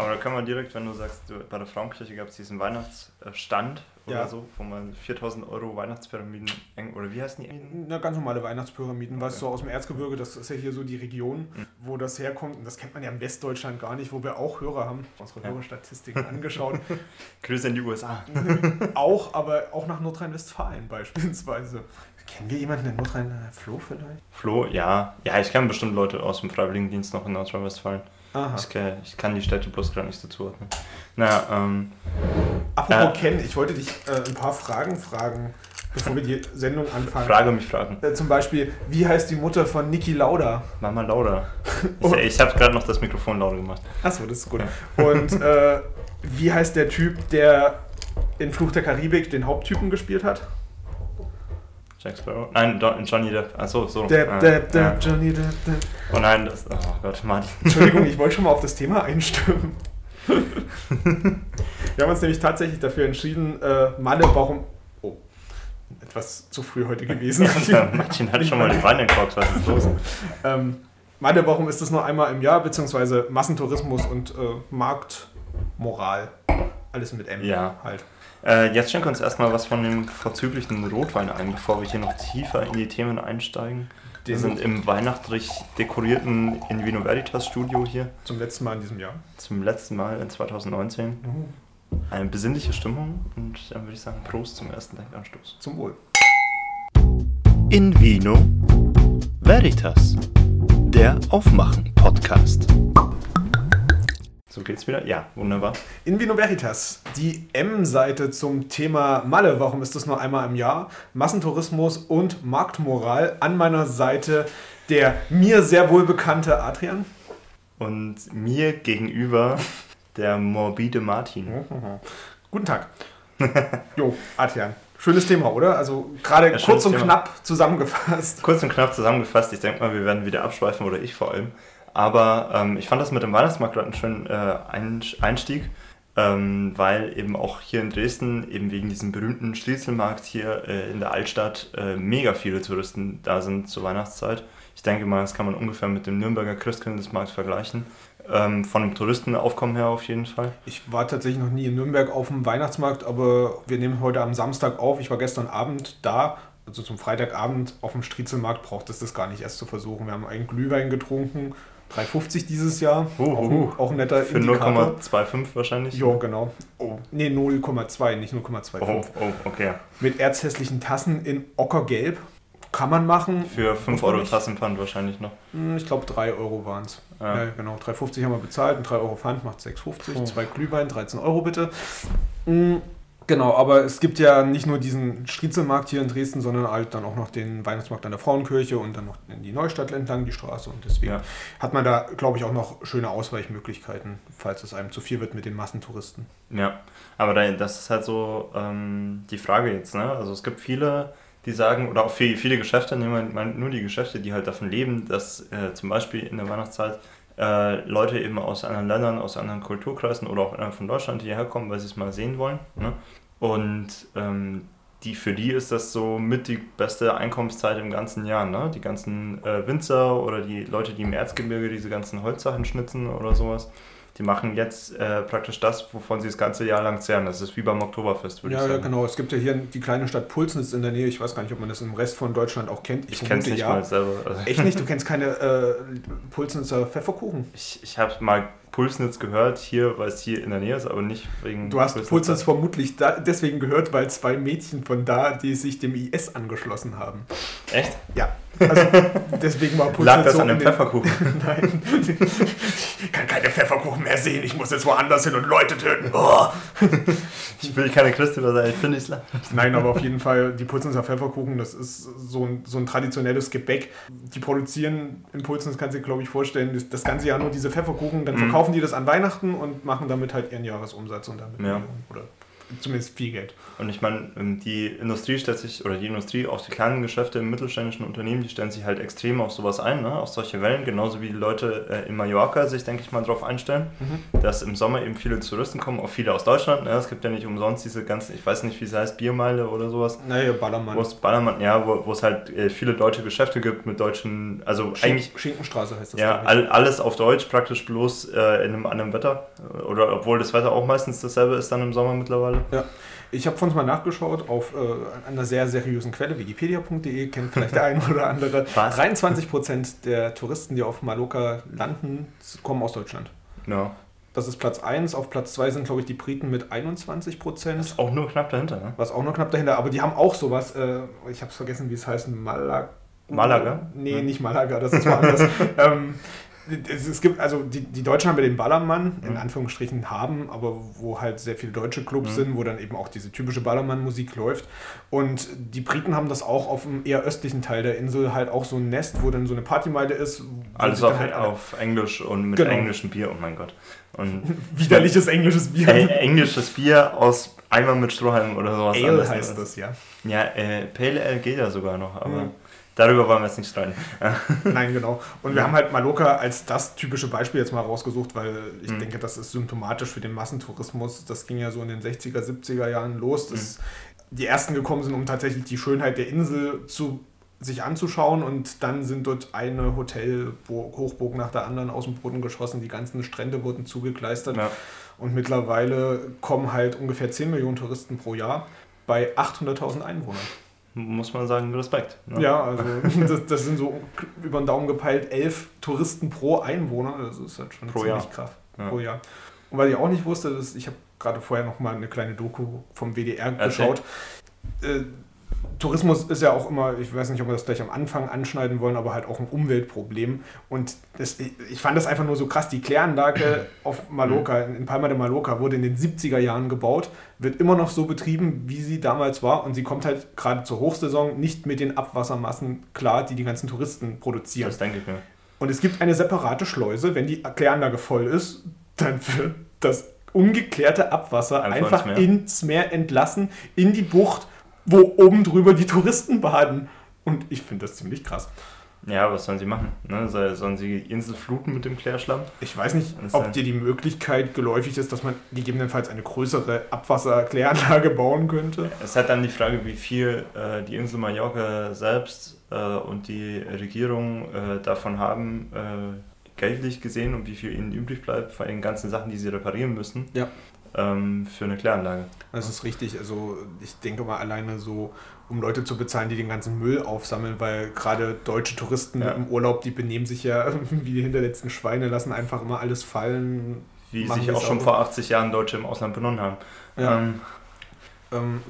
Aber da kann man direkt, wenn du sagst, du, bei der Frauenkirche gab es diesen Weihnachtsstand oder Ja. so, wo man 4000 Euro Weihnachtspyramiden, eng- oder wie heißen die? Na, ganz normale Weihnachtspyramiden, Okay. so aus dem Erzgebirge, das ist ja hier so die Region, Mhm. wo das herkommt. Und das kennt man ja in Westdeutschland gar nicht, wo wir auch Hörer haben, unsere Ja. Hörerstatistiken angeschaut. Grüße in die USA. auch, aber auch nach Nordrhein-Westfalen beispielsweise. Kennen wir jemanden in Nordrhein-Westfalen? Flo vielleicht? Flo, ja. Ja, ich kenne bestimmt Leute aus dem Freiwilligendienst noch in Nordrhein-Westfalen. Aha. Ich, kann die Städte bloß gerade nicht dazu ordnen. Naja, ähm, Apropos Ja. Ken, ich wollte dich äh, ein paar Fragen fragen, bevor wir die Sendung anfangen. Frage mich fragen. Äh, zum Beispiel, wie heißt die Mutter von Niki Lauda? Mama Lauda. Ich, ich habe gerade noch das Mikrofon lauter gemacht. Achso, das ist gut. Und äh, wie heißt der Typ, der in Fluch der Karibik den Haupttypen gespielt hat? Jack Sparrow? Nein, Johnny Depp. Achso, so. Depp, Ah, Depp, ja. Depp, Johnny Depp, Depp. Oh nein, das. Oh Gott, Martin. Entschuldigung, ich wollte schon mal auf das Thema einstimmen. Wir haben uns nämlich tatsächlich dafür entschieden, äh, Malle, warum. Oh, etwas zu früh heute gewesen. Martin hat schon mal die Beine gekocht, was ist los? ähm, Malle, warum ist das nur einmal im Jahr, beziehungsweise Massentourismus und äh, Marktmoral? Alles mit M Ja. halt. Äh, jetzt schenken wir uns erstmal was von dem vorzüglichen Rotwein ein, bevor wir hier noch tiefer in die Themen einsteigen. Wir sind im weihnachtlich dekorierten In Vino Veritas Studio hier zum letzten Mal in diesem Jahr. zum letzten Mal in 2019. Eine besinnliche Stimmung und dann würde ich sagen Prost zum ersten Denkanstoß. Zum Wohl. In Vino Veritas, der Aufmachen-Podcast. So geht's wieder? Ja, wunderbar. In Vino Veritas, die M-Seite zum Thema Malle, warum ist das nur einmal im Jahr? Massentourismus und Marktmoral. An meiner Seite der mir sehr wohl bekannte Adrian. Und mir gegenüber der morbide Martin. Guten Tag. Jo, Adrian. Schönes Thema, oder? Also gerade Ja, kurz und Thema. knapp zusammengefasst. Kurz und knapp zusammengefasst, ich denke mal, wir werden wieder abschweifen oder ich vor allem. Aber ähm, ich fand das mit dem Weihnachtsmarkt gerade einen schönen äh, Einstieg, ähm, weil eben auch hier in Dresden, eben wegen diesem berühmten Striezelmarkt hier äh, in der Altstadt, äh, mega viele Touristen da sind zur Weihnachtszeit. Ich denke mal, das kann man ungefähr mit dem Nürnberger Christkindlesmarkt vergleichen. Ähm, von dem Touristenaufkommen her auf jeden Fall. Ich war tatsächlich noch nie in Nürnberg auf dem Weihnachtsmarkt, aber wir nehmen heute am Samstag auf. Ich war gestern Abend da, also zum Freitagabend auf dem Striezelmarkt braucht es das gar nicht erst zu versuchen. Wir haben einen Glühwein getrunken, 3,50 dieses Jahr. Huhu. Auch, ein, auch ein netter Für Indikator. 0,25 wahrscheinlich. Ja, genau. Oh, nee, 0,2, nicht 0,25. Oh, oh, okay. Mit erzhässlichen Tassen in Ockergelb. Kann man machen. Für 5 Muss man Euro. Tassenpfand wahrscheinlich noch. Hm, Ich glaube, 3 Euro waren es. Ja. Ja. genau. 3,50 haben wir bezahlt und 3 Euro Pfand macht 6,50. Oh. Zwei Glühwein, 13 Euro bitte. Hm, Genau, aber es gibt ja nicht nur diesen Striezelmarkt hier in Dresden, sondern halt dann auch noch den Weihnachtsmarkt an der Frauenkirche und dann noch in die Neustadt entlang die Straße. Und deswegen Ja. hat man da, glaube ich, auch noch schöne Ausweichmöglichkeiten, falls es einem zu viel wird mit den Massentouristen. Ja, aber da, das ist halt so ähm, die Frage jetzt. Ne? Also es gibt viele, die sagen, oder auch viele, viele Geschäfte, nehmen wir nur die Geschäfte, die halt davon leben, dass äh, zum Beispiel in der Weihnachtszeit äh, Leute eben aus anderen Ländern, aus anderen Kulturkreisen oder auch innerhalb von Deutschland hierher kommen, weil sie es mal sehen wollen. Ne? Und ähm, die, für die ist das so mit die beste Einkommenszeit im ganzen Jahr. Ne? Die ganzen äh, Winzer oder die Leute, die im Erzgebirge diese ganzen Holzsachen schnitzen oder sowas, die machen jetzt äh, praktisch das, wovon sie das ganze Jahr lang zehren. Das ist wie beim Oktoberfest, würde Ja, ich ja, sagen. genau. Es gibt ja hier die kleine Stadt Pulsnitz in der Nähe. Ich weiß gar nicht, ob man das im Rest von Deutschland auch kennt. Ich kenne es nicht mal selber. Also Echt nicht? Du kennst keine äh, Pulsnitzer Pfefferkuchen? ich ich habe mal Pulsnitz gehört, hier, weil es hier in der Nähe ist, aber nicht wegen. Du hast Pulsnitz. Pulsnitz vermutlich da, deswegen gehört, weil zwei Mädchen von da, die sich dem IS angeschlossen haben. Echt? Ja, also deswegen war Pulsnitz Lag das so an dem Pfefferkuchen? Nein. Ich kann keine Pfefferkuchen mehr sehen. Ich muss jetzt woanders hin und Leute töten. Oh. Ich will keine Christin sein, ich bin Islam. Nein, aber auf jeden Fall, die Pulsnitzer Pfefferkuchen, das ist so ein, so ein traditionelles Gebäck. Die produzieren in Pulsnitz, kannst du dir, glaube ich, vorstellen, das, das ganze Jahr nur diese Pfefferkuchen. Dann Mhm. verkaufen die das an Weihnachten und machen damit halt ihren Jahresumsatz und damit Ja. Oder zumindest viel Geld. Und ich meine, ähm, die Industrie stellt sich, oder die Industrie, auch die kleinen Geschäfte im mittelständischen Unternehmen, die stellen sich halt extrem auf sowas ein, ne? auf solche Wellen, genauso wie die Leute äh, in Mallorca sich, denke ich mal, darauf einstellen, mhm. dass im Sommer eben viele Touristen kommen, auch viele aus Deutschland. Ne? Es gibt ja nicht umsonst diese ganzen, ich weiß nicht, wie es heißt, Biermeile oder sowas. Naja, Ballermann. Wo es Ballermann, ja, wo, es halt äh, viele deutsche Geschäfte gibt mit deutschen, also Schink eigentlich. Schinkenstraße heißt das. Ja, all, alles auf Deutsch, praktisch bloß äh, in einem anderen Wetter. Oder obwohl das Wetter auch meistens dasselbe ist dann im Sommer mittlerweile. Ja. Ich habe vorhin mal nachgeschaut auf äh, einer sehr seriösen Quelle, wikipedia.de, kennt vielleicht der eine oder andere. Was? 23% der Touristen, die auf Mallorca landen, kommen aus Deutschland. Ja. Das ist Platz 1. Auf Platz 2 sind, glaube ich, die Briten mit 21 Prozent. Ist auch nur knapp dahinter, ne? Was auch nur knapp dahinter. Aber die haben auch sowas, äh, ich habe es vergessen, wie es heißt, Malaga. Malaga? Nee, Ja. nicht Malaga, das ist woanders. ähm, es, es gibt, also die, die Deutschen haben ja den Ballermann, in Mhm. Anführungsstrichen haben, aber wo halt sehr viele deutsche Clubs Mhm. sind, wo dann eben auch diese typische Ballermann-Musik läuft. Und die Briten haben das auch auf dem eher östlichen Teil der Insel, halt auch so ein Nest, wo dann so eine Partymeile ist. Alles auf, halt auf Englisch und mit Genau. englischem Bier, oh mein Gott. Und Widerliches englisches Bier. Ey, englisches Bier aus Eimer mit Strohhalm oder sowas. Ale heißt das, ja. Ja, äh, Pale Ale geht ja sogar noch, aber Mhm. Darüber wollen wir jetzt nicht streiten. Nein, genau. Und wir haben halt Mallorca als das typische Beispiel jetzt mal rausgesucht, weil ich Mhm. denke, das ist symptomatisch für den Massentourismus. Das ging ja so in den 60er, 70er Jahren los, dass die ersten gekommen sind, um tatsächlich die Schönheit der Insel zu sich anzuschauen und dann sind dort eine Hotel-Hochburg nach der anderen aus dem Boden geschossen, die ganzen Strände wurden zugekleistert Ja. und mittlerweile kommen halt ungefähr 10 Millionen Touristen pro Jahr bei 800.000 Einwohnern. Muss man sagen, Respekt. Ne? Ja, also das, das sind so über den Daumen gepeilt elf Touristen pro Einwohner. Das ist halt schon Pro ziemlich Jahr. krass. Ja. Pro Jahr. Und weil ich auch nicht wusste, dass ich habe gerade vorher noch mal eine kleine Doku vom WDR Erzähl. geschaut. Äh, Tourismus ist ja auch immer, ich weiß nicht, ob wir das gleich am Anfang anschneiden wollen, aber halt auch ein Umweltproblem. Und das, ich fand das einfach nur so krass. Die Kläranlage auf Mallorca, in Palma de Mallorca, wurde in den 70er Jahren gebaut, wird immer noch so betrieben, wie sie damals war. Und sie kommt halt gerade zur Hochsaison nicht mit den Abwassermassen klar, die die ganzen Touristen produzieren. Das denke ich mir. Und es gibt eine separate Schleuse, wenn die Kläranlage voll ist, dann wird das ungeklärte Abwasser Einfach einfach, ins Meer. ins Meer entlassen, in die Bucht, wo oben drüber die Touristen baden. Und ich finde das ziemlich krass. Ja, was sollen sie machen? Ne? Soll- Sollen sie die Insel fluten mit dem Klärschlamm? Ich weiß nicht, ob dir die Möglichkeit geläufig ist, dass man gegebenenfalls eine größere Abwasserkläranlage bauen könnte. Es ist halt dann die Frage, wie viel äh, die Insel Mallorca selbst äh, und die Regierung äh, davon haben, äh, geldlich gesehen und wie viel ihnen übrig bleibt von den ganzen Sachen, die sie reparieren müssen, Ja. Ähm, für eine Kläranlage. Das ist richtig. Also ich denke mal alleine so, um Leute zu bezahlen, die den ganzen Müll aufsammeln, weil gerade deutsche Touristen Ja. im Urlaub, die benehmen sich ja wie die hinterletzten Schweine, lassen einfach immer alles fallen. Wie sich auch schon vor 80 Jahren Deutsche im Ausland benommen haben. Ja. Ähm, Ähm,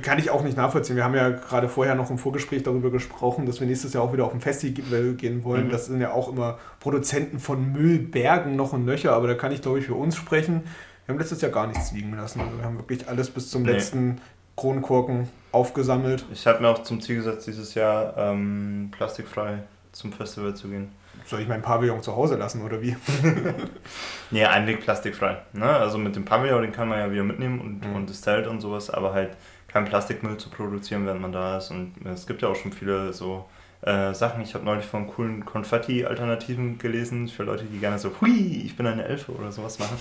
kann ich auch nicht nachvollziehen. Wir haben ja gerade vorher noch im Vorgespräch darüber gesprochen, dass wir nächstes Jahr auch wieder auf ein Festival gehen wollen. Mhm. Das sind ja auch immer Produzenten von Müllbergen noch und nöcher, aber da kann ich glaube ich für uns sprechen. Wir haben letztes Jahr gar nichts liegen lassen. Also wir haben wirklich alles bis zum Nee. letzten Kronkorken aufgesammelt. ich habe mir auch zum Ziel gesetzt, dieses Jahr ähm, plastikfrei zum Festival zu gehen. Soll ich mein Pavillon zu Hause lassen oder wie? Nee, eigentlich plastikfrei. Ne? Also mit dem Pavillon, den kann man ja wieder mitnehmen und, Mhm. und das Zelt und sowas, aber halt kein Plastikmüll zu produzieren, wenn man da ist. Und es gibt ja auch schon viele so äh, Sachen. Ich habe neulich von coolen Konfetti-Alternativen gelesen, für Leute, die gerne so, hui, ich bin eine Elfe oder sowas machen.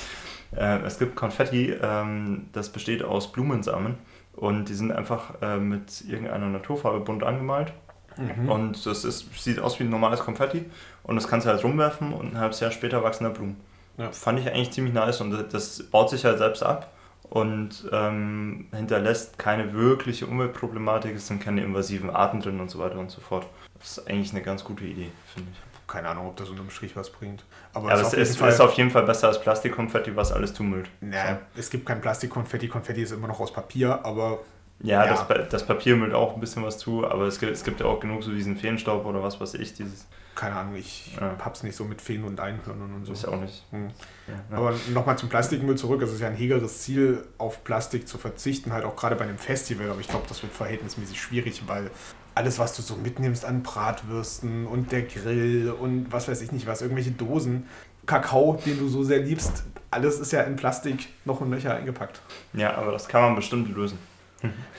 Äh, es gibt Konfetti, ähm, das besteht aus Blumensamen und die sind einfach äh, mit irgendeiner Naturfarbe bunt angemalt. Mhm. Und das ist, sieht aus wie ein normales Konfetti und das kannst du halt rumwerfen und ein halbes Jahr später wachsen da Blumen. Ja. Fand ich eigentlich ziemlich nice und das baut sich halt selbst ab und ähm, hinterlässt keine wirkliche Umweltproblematik, es sind keine invasiven Arten drin und so weiter und so fort. Das ist eigentlich eine ganz gute Idee, finde ich. Keine Ahnung, ob das unterm Strich was bringt. Aber, Aber es ist, Fall- ist auf jeden Fall besser als Plastikkonfetti, was alles zumüllt. Naja, es gibt kein Plastikkonfetti. Konfetti ist immer noch aus Papier, aber Ja, Ja. Das, das Papier müllt auch ein bisschen was zu, aber es gibt, es gibt ja auch genug so diesen Feenstaub oder was weiß ich, dieses keine Ahnung, ich Ja. hab's nicht so mit Feen und Einhörnern und so. ist ja auch nicht. Hm. Ja? Aber nochmal zum Plastikmüll zurück. Es ist ja ein hegeres Ziel, auf Plastik zu verzichten, halt auch gerade bei einem Festival. Aber ich glaube, das wird verhältnismäßig schwierig, weil alles, was du so mitnimmst an Bratwürsten und der Grill und was weiß ich nicht was, irgendwelche Dosen, Kakao, den du so sehr liebst, alles ist ja in Plastik noch und nöcher eingepackt. Ja, aber das kann man bestimmt lösen.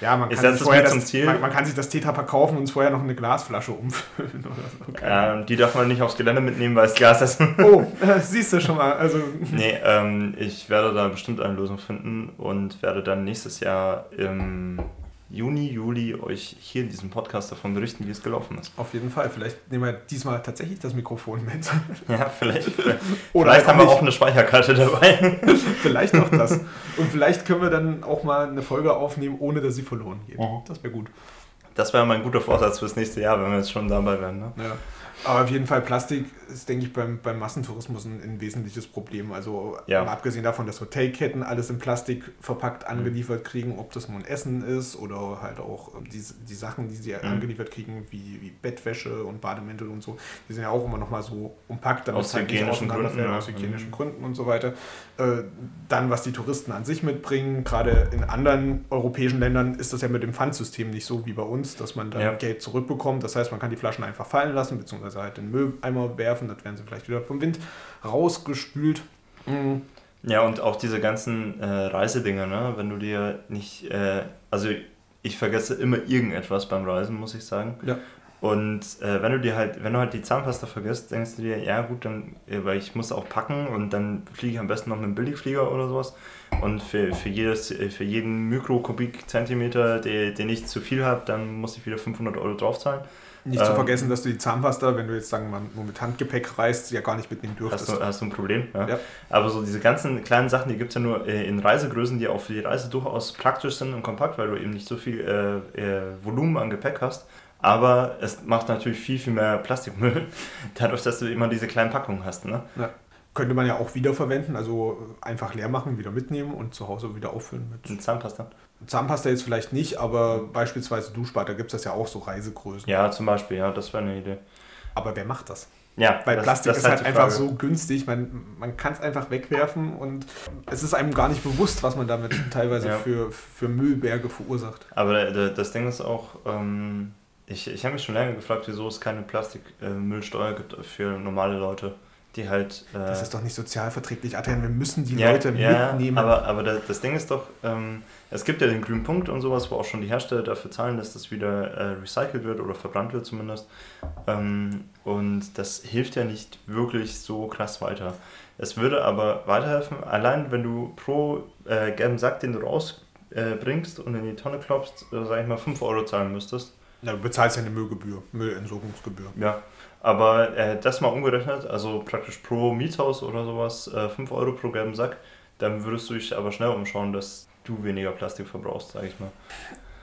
Ja, man kann, sich vorher das. Man, man kann sich das Tetrapack kaufen und vorher noch eine Glasflasche umfüllen so. Ahnung. Ähm, die darf man nicht aufs Gelände mitnehmen, weil es Gas ist. Oh, äh, siehst du schon mal. Also, nee, ähm, ich werde da bestimmt eine Lösung finden und werde dann nächstes Jahr im Juni, Juli euch hier in diesem Podcast davon berichten, wie es gelaufen ist. auf jeden Fall. Vielleicht nehmen wir diesmal tatsächlich das Mikrofon mit. Ja, vielleicht. Oder vielleicht haben wir auch eine Speicherkarte dabei. vielleicht auch das. Und vielleicht können wir dann auch mal eine Folge aufnehmen, ohne dass sie verloren geht. Mhm. Das wäre gut. Das wäre mein guter Vorsatz fürs nächste Jahr, wenn wir jetzt schon dabei wären. Ne? Ja. Aber auf jeden Fall, Plastik ist, denke ich, beim, beim Massentourismus ein, ein wesentliches Problem. Also Ja. abgesehen davon, dass Hotelketten alles in Plastik verpackt Mhm. angeliefert kriegen, ob das nun Essen ist oder halt auch die, die Sachen, die sie Mhm. angeliefert kriegen, wie, wie Bettwäsche und Bademäntel und so, die sind ja auch immer noch mal so umpackt, damit Aus es halt hygienischen Gründen, aus ja. hygienischen Mhm. Gründen und so weiter. Äh, dann, was die Touristen an sich mitbringen, gerade in anderen europäischen Ländern ist das ja mit dem Pfandsystem nicht so wie bei uns, dass man dann Ja. Geld zurückbekommt. Das heißt, man kann die Flaschen einfach fallen lassen, beziehungsweise halt in den Mülleimer werfen, dann werden sie vielleicht wieder vom Wind rausgespült. Mhm. Ja, und auch diese ganzen äh, Reisedinger, ne? wenn du dir nicht, äh, also ich vergesse immer irgendetwas beim Reisen, muss ich sagen. Ja. Und äh, wenn du dir halt, wenn du halt die Zahnpasta vergisst, denkst du dir, ja gut, dann, äh, weil ich muss auch packen und dann fliege ich am besten noch mit einem Billigflieger oder sowas. Und für, für, jedes, äh, für jeden Mikrokubikzentimeter, den, den ich zu viel habe, dann muss ich wieder 500 Euro draufzahlen. Nicht zu Ähm. vergessen, dass du die Zahnpasta, wenn du jetzt sagen wir mal nur mit Handgepäck reist, ja gar nicht mitnehmen Hast dürftest. du, hast du ein Problem? Ja. Ja. Aber so diese ganzen kleinen Sachen, die gibt es ja nur äh, in Reisegrößen, die auch für die Reise durchaus praktisch sind und kompakt, weil du eben nicht so viel äh, äh, Volumen an Gepäck hast. Aber es macht natürlich viel, viel mehr Plastikmüll, dadurch, dass du immer diese kleinen Packungen hast. Ne? Ja. Könnte man ja auch wiederverwenden, also einfach leer machen, wieder mitnehmen und zu Hause wieder auffüllen mit Und Zahnpasta. Zahnpasta jetzt vielleicht nicht, aber beispielsweise Duschbad, da gibt es das ja auch so Reisegrößen. Ja, zum Beispiel, ja, das wäre eine Idee. Aber wer macht das? Ja, Weil das- Plastik das ist halt die einfach so günstig, man, man kann es einfach wegwerfen und es ist einem gar nicht bewusst, was man damit teilweise Ja. für, für Müllberge verursacht. Aber äh, das Ding ist auch, ähm, ich, ich habe mich schon lange gefragt, wieso es keine Plastikmüllsteuer gibt für normale Leute, die halt. Äh, Das ist doch nicht sozialverträglich, Adrian, wir müssen die ja, Leute ja, mitnehmen. Aber, aber das, das Ding ist doch, ähm, es gibt ja den grünen Punkt und sowas, wo auch schon die Hersteller dafür zahlen, dass das wieder äh, recycelt wird oder verbrannt wird zumindest. Ähm, und das hilft ja nicht wirklich so krass weiter. Es würde aber weiterhelfen, allein wenn du pro äh, gelben Sack, den du rausbringst äh, und in die Tonne klopfst, äh, sag ich mal 5 Euro zahlen müsstest. ja, du bezahlst ja eine Müllgebühr, Müllentsorgungsgebühr. Ja, aber äh, das mal umgerechnet, also praktisch pro Mietshaus oder sowas, äh, 5 Euro pro gelben Sack, dann würdest du dich aber schnell umschauen, dass du weniger Plastik verbrauchst, sag ich mal.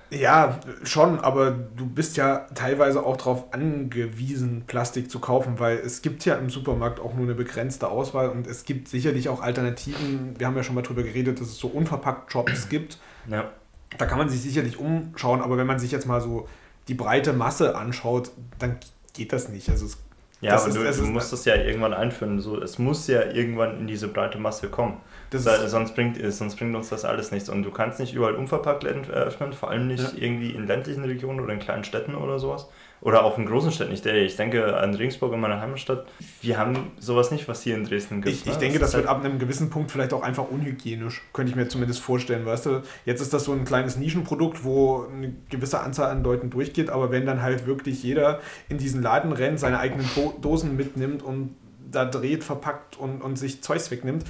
Ja, schon, aber du bist ja teilweise auch darauf angewiesen, Plastik zu kaufen, weil es gibt ja im Supermarkt auch nur eine begrenzte Auswahl und es gibt sicherlich auch Alternativen. Wir haben ja schon mal drüber geredet, dass es so unverpackt Shops gibt. Ja, Da kann man sich sicherlich umschauen, aber wenn man sich jetzt mal so die breite Masse anschaut, dann geht das nicht. Also es, ja Das aber ist- du, du musst das ja irgendwann einführen. So, es muss ja irgendwann in diese breite Masse kommen. Weil sonst, bringt, äh, sonst bringt uns das alles nichts. Und du kannst nicht überall unverpackt eröffnen, vor allem nicht Ja. irgendwie in ländlichen Regionen oder in kleinen Städten oder sowas. Oder auch in großen Städten. Ich, ich denke an Regensburg, in meiner Heimatstadt. Wir haben sowas nicht, was hier in Dresden gibt. ich, ich ne? denke, Es das ist wird halt- ab einem gewissen Punkt vielleicht auch einfach unhygienisch. Könnte ich mir zumindest vorstellen, weißt du? Jetzt ist das so ein kleines Nischenprodukt, wo eine gewisse Anzahl an Leuten durchgeht, aber wenn dann halt wirklich jeder in diesen Laden rennt, seine eigenen Dosen mitnimmt und da dreht, verpackt und, und sich Zeugs wegnimmt,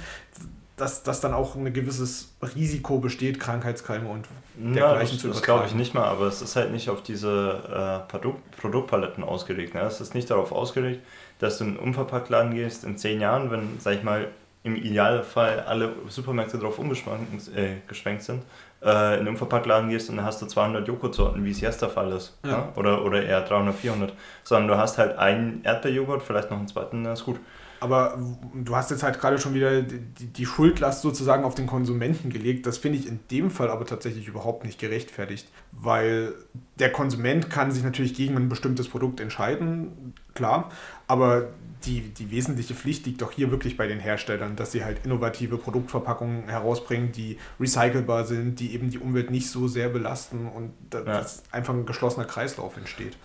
dass, dass dann auch ein gewisses Risiko besteht, Krankheitskeime und dergleichen das, zu das glaube ich übertragen. nicht mal, aber es ist halt nicht auf diese äh, Produkt, Produktpaletten ausgelegt. Ne? Es ist nicht darauf ausgelegt, dass du in einen Unverpacktladen gehst in zehn Jahren, wenn, sag ich mal, im Idealfall alle Supermärkte darauf umgeschwenkt äh, sind, äh, in einen Unverpacktladen gehst und dann hast du 200 Joghurtsorten, wie es jetzt der Fall ist. Ja. Ne? Oder, oder eher 300, 400. Sondern du hast halt einen Erdbeerjoghurt, vielleicht noch einen zweiten, dann ist gut. Aber du hast jetzt halt gerade schon wieder die, die Schuldlast sozusagen auf den Konsumenten gelegt. Das finde ich in dem Fall aber tatsächlich überhaupt nicht gerechtfertigt, weil der Konsument kann sich natürlich gegen ein bestimmtes Produkt entscheiden. klar. Aber die, die wesentliche Pflicht liegt doch hier wirklich bei den Herstellern, dass sie halt innovative Produktverpackungen herausbringen, die recycelbar sind, die eben die Umwelt nicht so sehr belasten und da, ja. dass einfach ein geschlossener Kreislauf entsteht.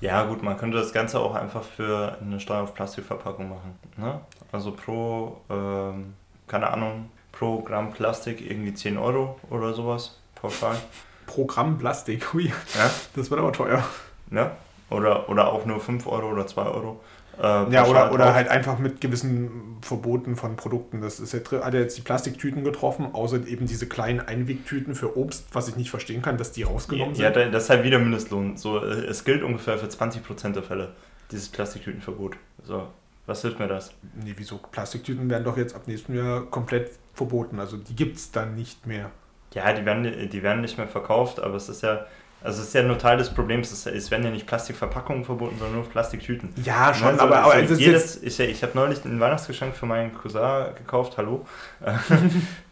Ja, gut, man könnte das Ganze auch einfach für eine Steuer auf Plastikverpackung machen. Ne? Also pro, ähm, keine Ahnung, pro Gramm Plastik irgendwie 10 Euro oder sowas pauschal. Pro Gramm Plastik, hui. Ja? Das wird aber teuer. Ja? Oder, oder auch nur 5 Euro oder 2 Euro. Äh, ja, oder, oder halt einfach mit gewissen Verboten von Produkten. Das ist jetzt, hat er jetzt die Plastiktüten getroffen, außer eben diese kleinen Einwegtüten für Obst, was ich nicht verstehen kann, dass die rausgenommen ja, sind. Ja, das ist halt wieder Mindestlohn. So, äh, es gilt ungefähr für 20% der Fälle, dieses Plastiktütenverbot. So, was hilft mir das? Nee, wieso? Plastiktüten werden doch jetzt ab nächstem Jahr komplett verboten. Also die gibt es dann nicht mehr. Ja, die werden, die werden nicht mehr verkauft, aber es ist ja also es ist ja nur Teil des Problems, es, werden ja nicht Plastikverpackungen verboten, sondern nur Plastiktüten. Ja, schon, also, aber, aber also jedes, ich, ich habe neulich ein Weihnachtsgeschenk für meinen Cousin gekauft, hallo,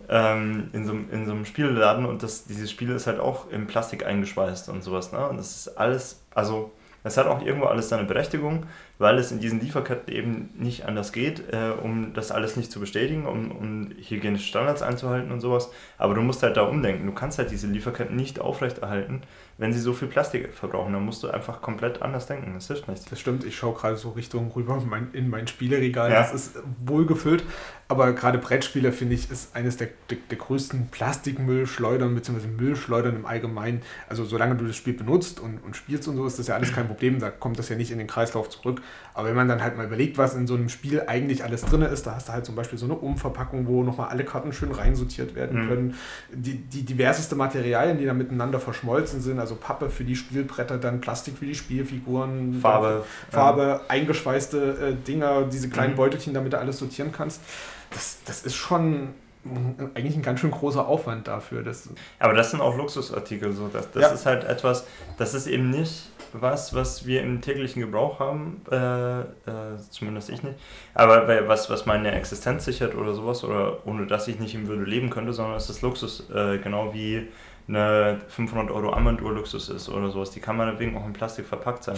ähm, in, so, in so einem Spielladen und das, dieses Spiel ist halt auch in Plastik eingeschweißt und sowas. Ne? Und das ist alles, also es hat auch irgendwo alles seine Berechtigung, weil es in diesen Lieferketten eben nicht anders geht, äh, um das alles nicht zu bestätigen, um, um hygienische Standards einzuhalten und sowas. Aber du musst halt da umdenken. Du kannst halt diese Lieferketten nicht aufrechterhalten, wenn sie so viel Plastik verbrauchen. Dann musst du einfach komplett anders denken. Das hilft nicht. Das stimmt. Ich schaue gerade so Richtung rüber in mein, in mein Spieleregal. Ja. Das ist wohlgefüllt. Aber gerade Brettspiele, finde ich, ist eines der, der, der größten Plastikmüllschleudern bzw. Müllschleudern im Allgemeinen. Also solange du das Spiel benutzt und, und spielst und so, ist das ja alles kein Problem. Da kommt das ja nicht in den Kreislauf zurück. Aber wenn man dann halt mal überlegt, was in so einem Spiel eigentlich alles drin ist, da hast du halt zum Beispiel so eine Umverpackung, wo nochmal alle Karten schön reinsortiert werden mhm. können. Die, die diverseste Materialien, die da miteinander verschmolzen sind, also Pappe für die Spielbretter, dann Plastik für die Spielfiguren, Farbe, Farbe, ja. eingeschweißte äh, Dinger, diese kleinen mhm. Beutelchen, damit du alles sortieren kannst. Das, das ist schon eigentlich ein ganz schön großer Aufwand dafür. Dass Aber das sind auch Luxusartikel. So. Das, das ja. ist halt etwas, das ist eben nicht was, was wir im täglichen Gebrauch haben, äh, äh, zumindest ich nicht, aber was, was meine Existenz sichert oder sowas, oder ohne dass ich nicht im Würde leben könnte, sondern es ist Luxus, äh, genau wie eine 500 Euro Armbanduhr Luxus ist oder sowas. Die kann meinetwegen auch in Plastik verpackt sein.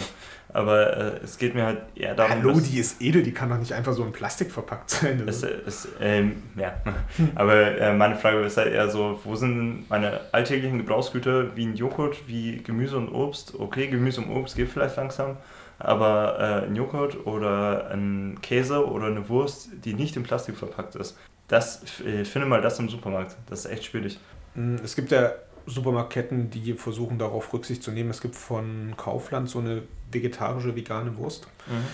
Aber äh, es geht mir halt eher darum. Hallo, die ist edel, die kann doch nicht einfach so in Plastik verpackt sein. Es, es, ähm, ja. Aber äh, meine Frage ist halt eher so: Wo sind meine alltäglichen Gebrauchsgüter wie ein Joghurt, wie Gemüse und Obst? Okay, Gemüse und Obst geht vielleicht langsam. Aber äh, ein Joghurt oder ein Käse oder eine Wurst, die nicht in Plastik verpackt ist, das, ich finde mal das im Supermarkt. Das ist echt schwierig. Hm, es gibt ja Supermarktketten, die versuchen darauf Rücksicht zu nehmen. Es gibt von Kaufland so eine vegetarische, vegane Wurst, mhm.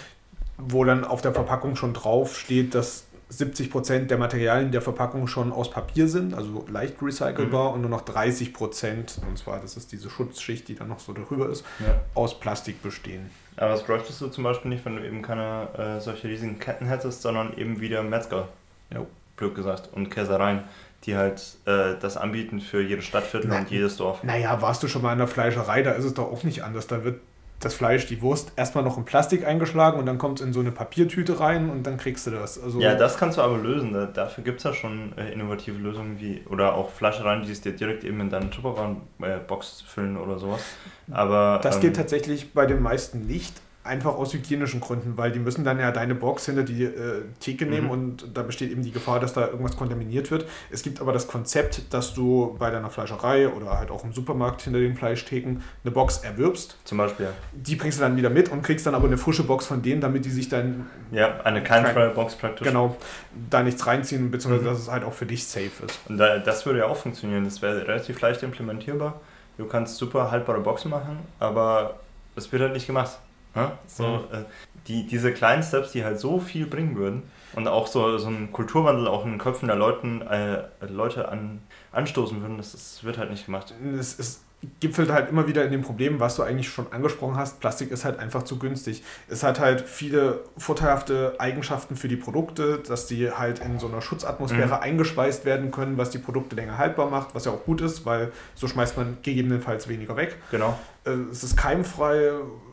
wo dann auf der Verpackung schon drauf steht, dass 70 Prozent der Materialien der Verpackung schon aus Papier sind, also leicht recycelbar, mhm. und nur noch 30%, Prozent, und zwar das ist diese Schutzschicht, die dann noch so darüber ist, ja. aus Plastik bestehen. Aber das bräuchtest du zum Beispiel nicht, wenn du eben keine äh, solche riesigen Ketten hättest, sondern eben wieder Metzger. Ja. Blöd gesagt. Und Käsereien die halt äh, das anbieten für jedes Stadtviertel Na, und jedes Dorf. Naja, warst du schon mal in der Fleischerei, da ist es doch auch nicht anders. Da wird das Fleisch, die Wurst, erstmal noch in Plastik eingeschlagen und dann kommt es in so eine Papiertüte rein und dann kriegst du das. Also ja, das kannst du aber lösen. Da, dafür gibt es ja schon äh, innovative Lösungen wie, oder auch Fleischereien, die es dir direkt eben in deine Tupperware-Box füllen oder sowas. Aber, das ähm, geht tatsächlich bei den meisten nicht einfach aus hygienischen Gründen, weil die müssen dann ja deine Box hinter die äh, Theke nehmen mhm. und da besteht eben die Gefahr, dass da irgendwas kontaminiert wird. Es gibt aber das Konzept, dass du bei deiner Fleischerei oder halt auch im Supermarkt hinter den Fleischtheken eine Box erwirbst. Zum Beispiel. Die bringst du dann wieder mit und kriegst dann aber eine frische Box von denen, damit die sich dann... Ja, eine keimfreie Box praktisch. Genau, da nichts reinziehen, beziehungsweise mhm. dass es halt auch für dich safe ist. Und da, das würde ja auch funktionieren, das wäre relativ leicht implementierbar. Du kannst super haltbare Boxen machen, aber es wird halt nicht gemacht. Ja? So, mhm. äh, die, diese kleinen Steps, die halt so viel bringen würden und auch so, so einen Kulturwandel auch in den Köpfen der Leuten, äh, Leute an, anstoßen würden, das, das wird halt nicht gemacht. Es ist gipfelt halt immer wieder in dem Problem, was du eigentlich schon angesprochen hast. Plastik ist halt einfach zu günstig. Es hat halt viele vorteilhafte Eigenschaften für die Produkte, dass die halt in so einer Schutzatmosphäre mhm. eingeschweißt werden können, was die Produkte länger haltbar macht, was ja auch gut ist, weil so schmeißt man gegebenenfalls weniger weg. Genau. Äh, es ist keimfrei,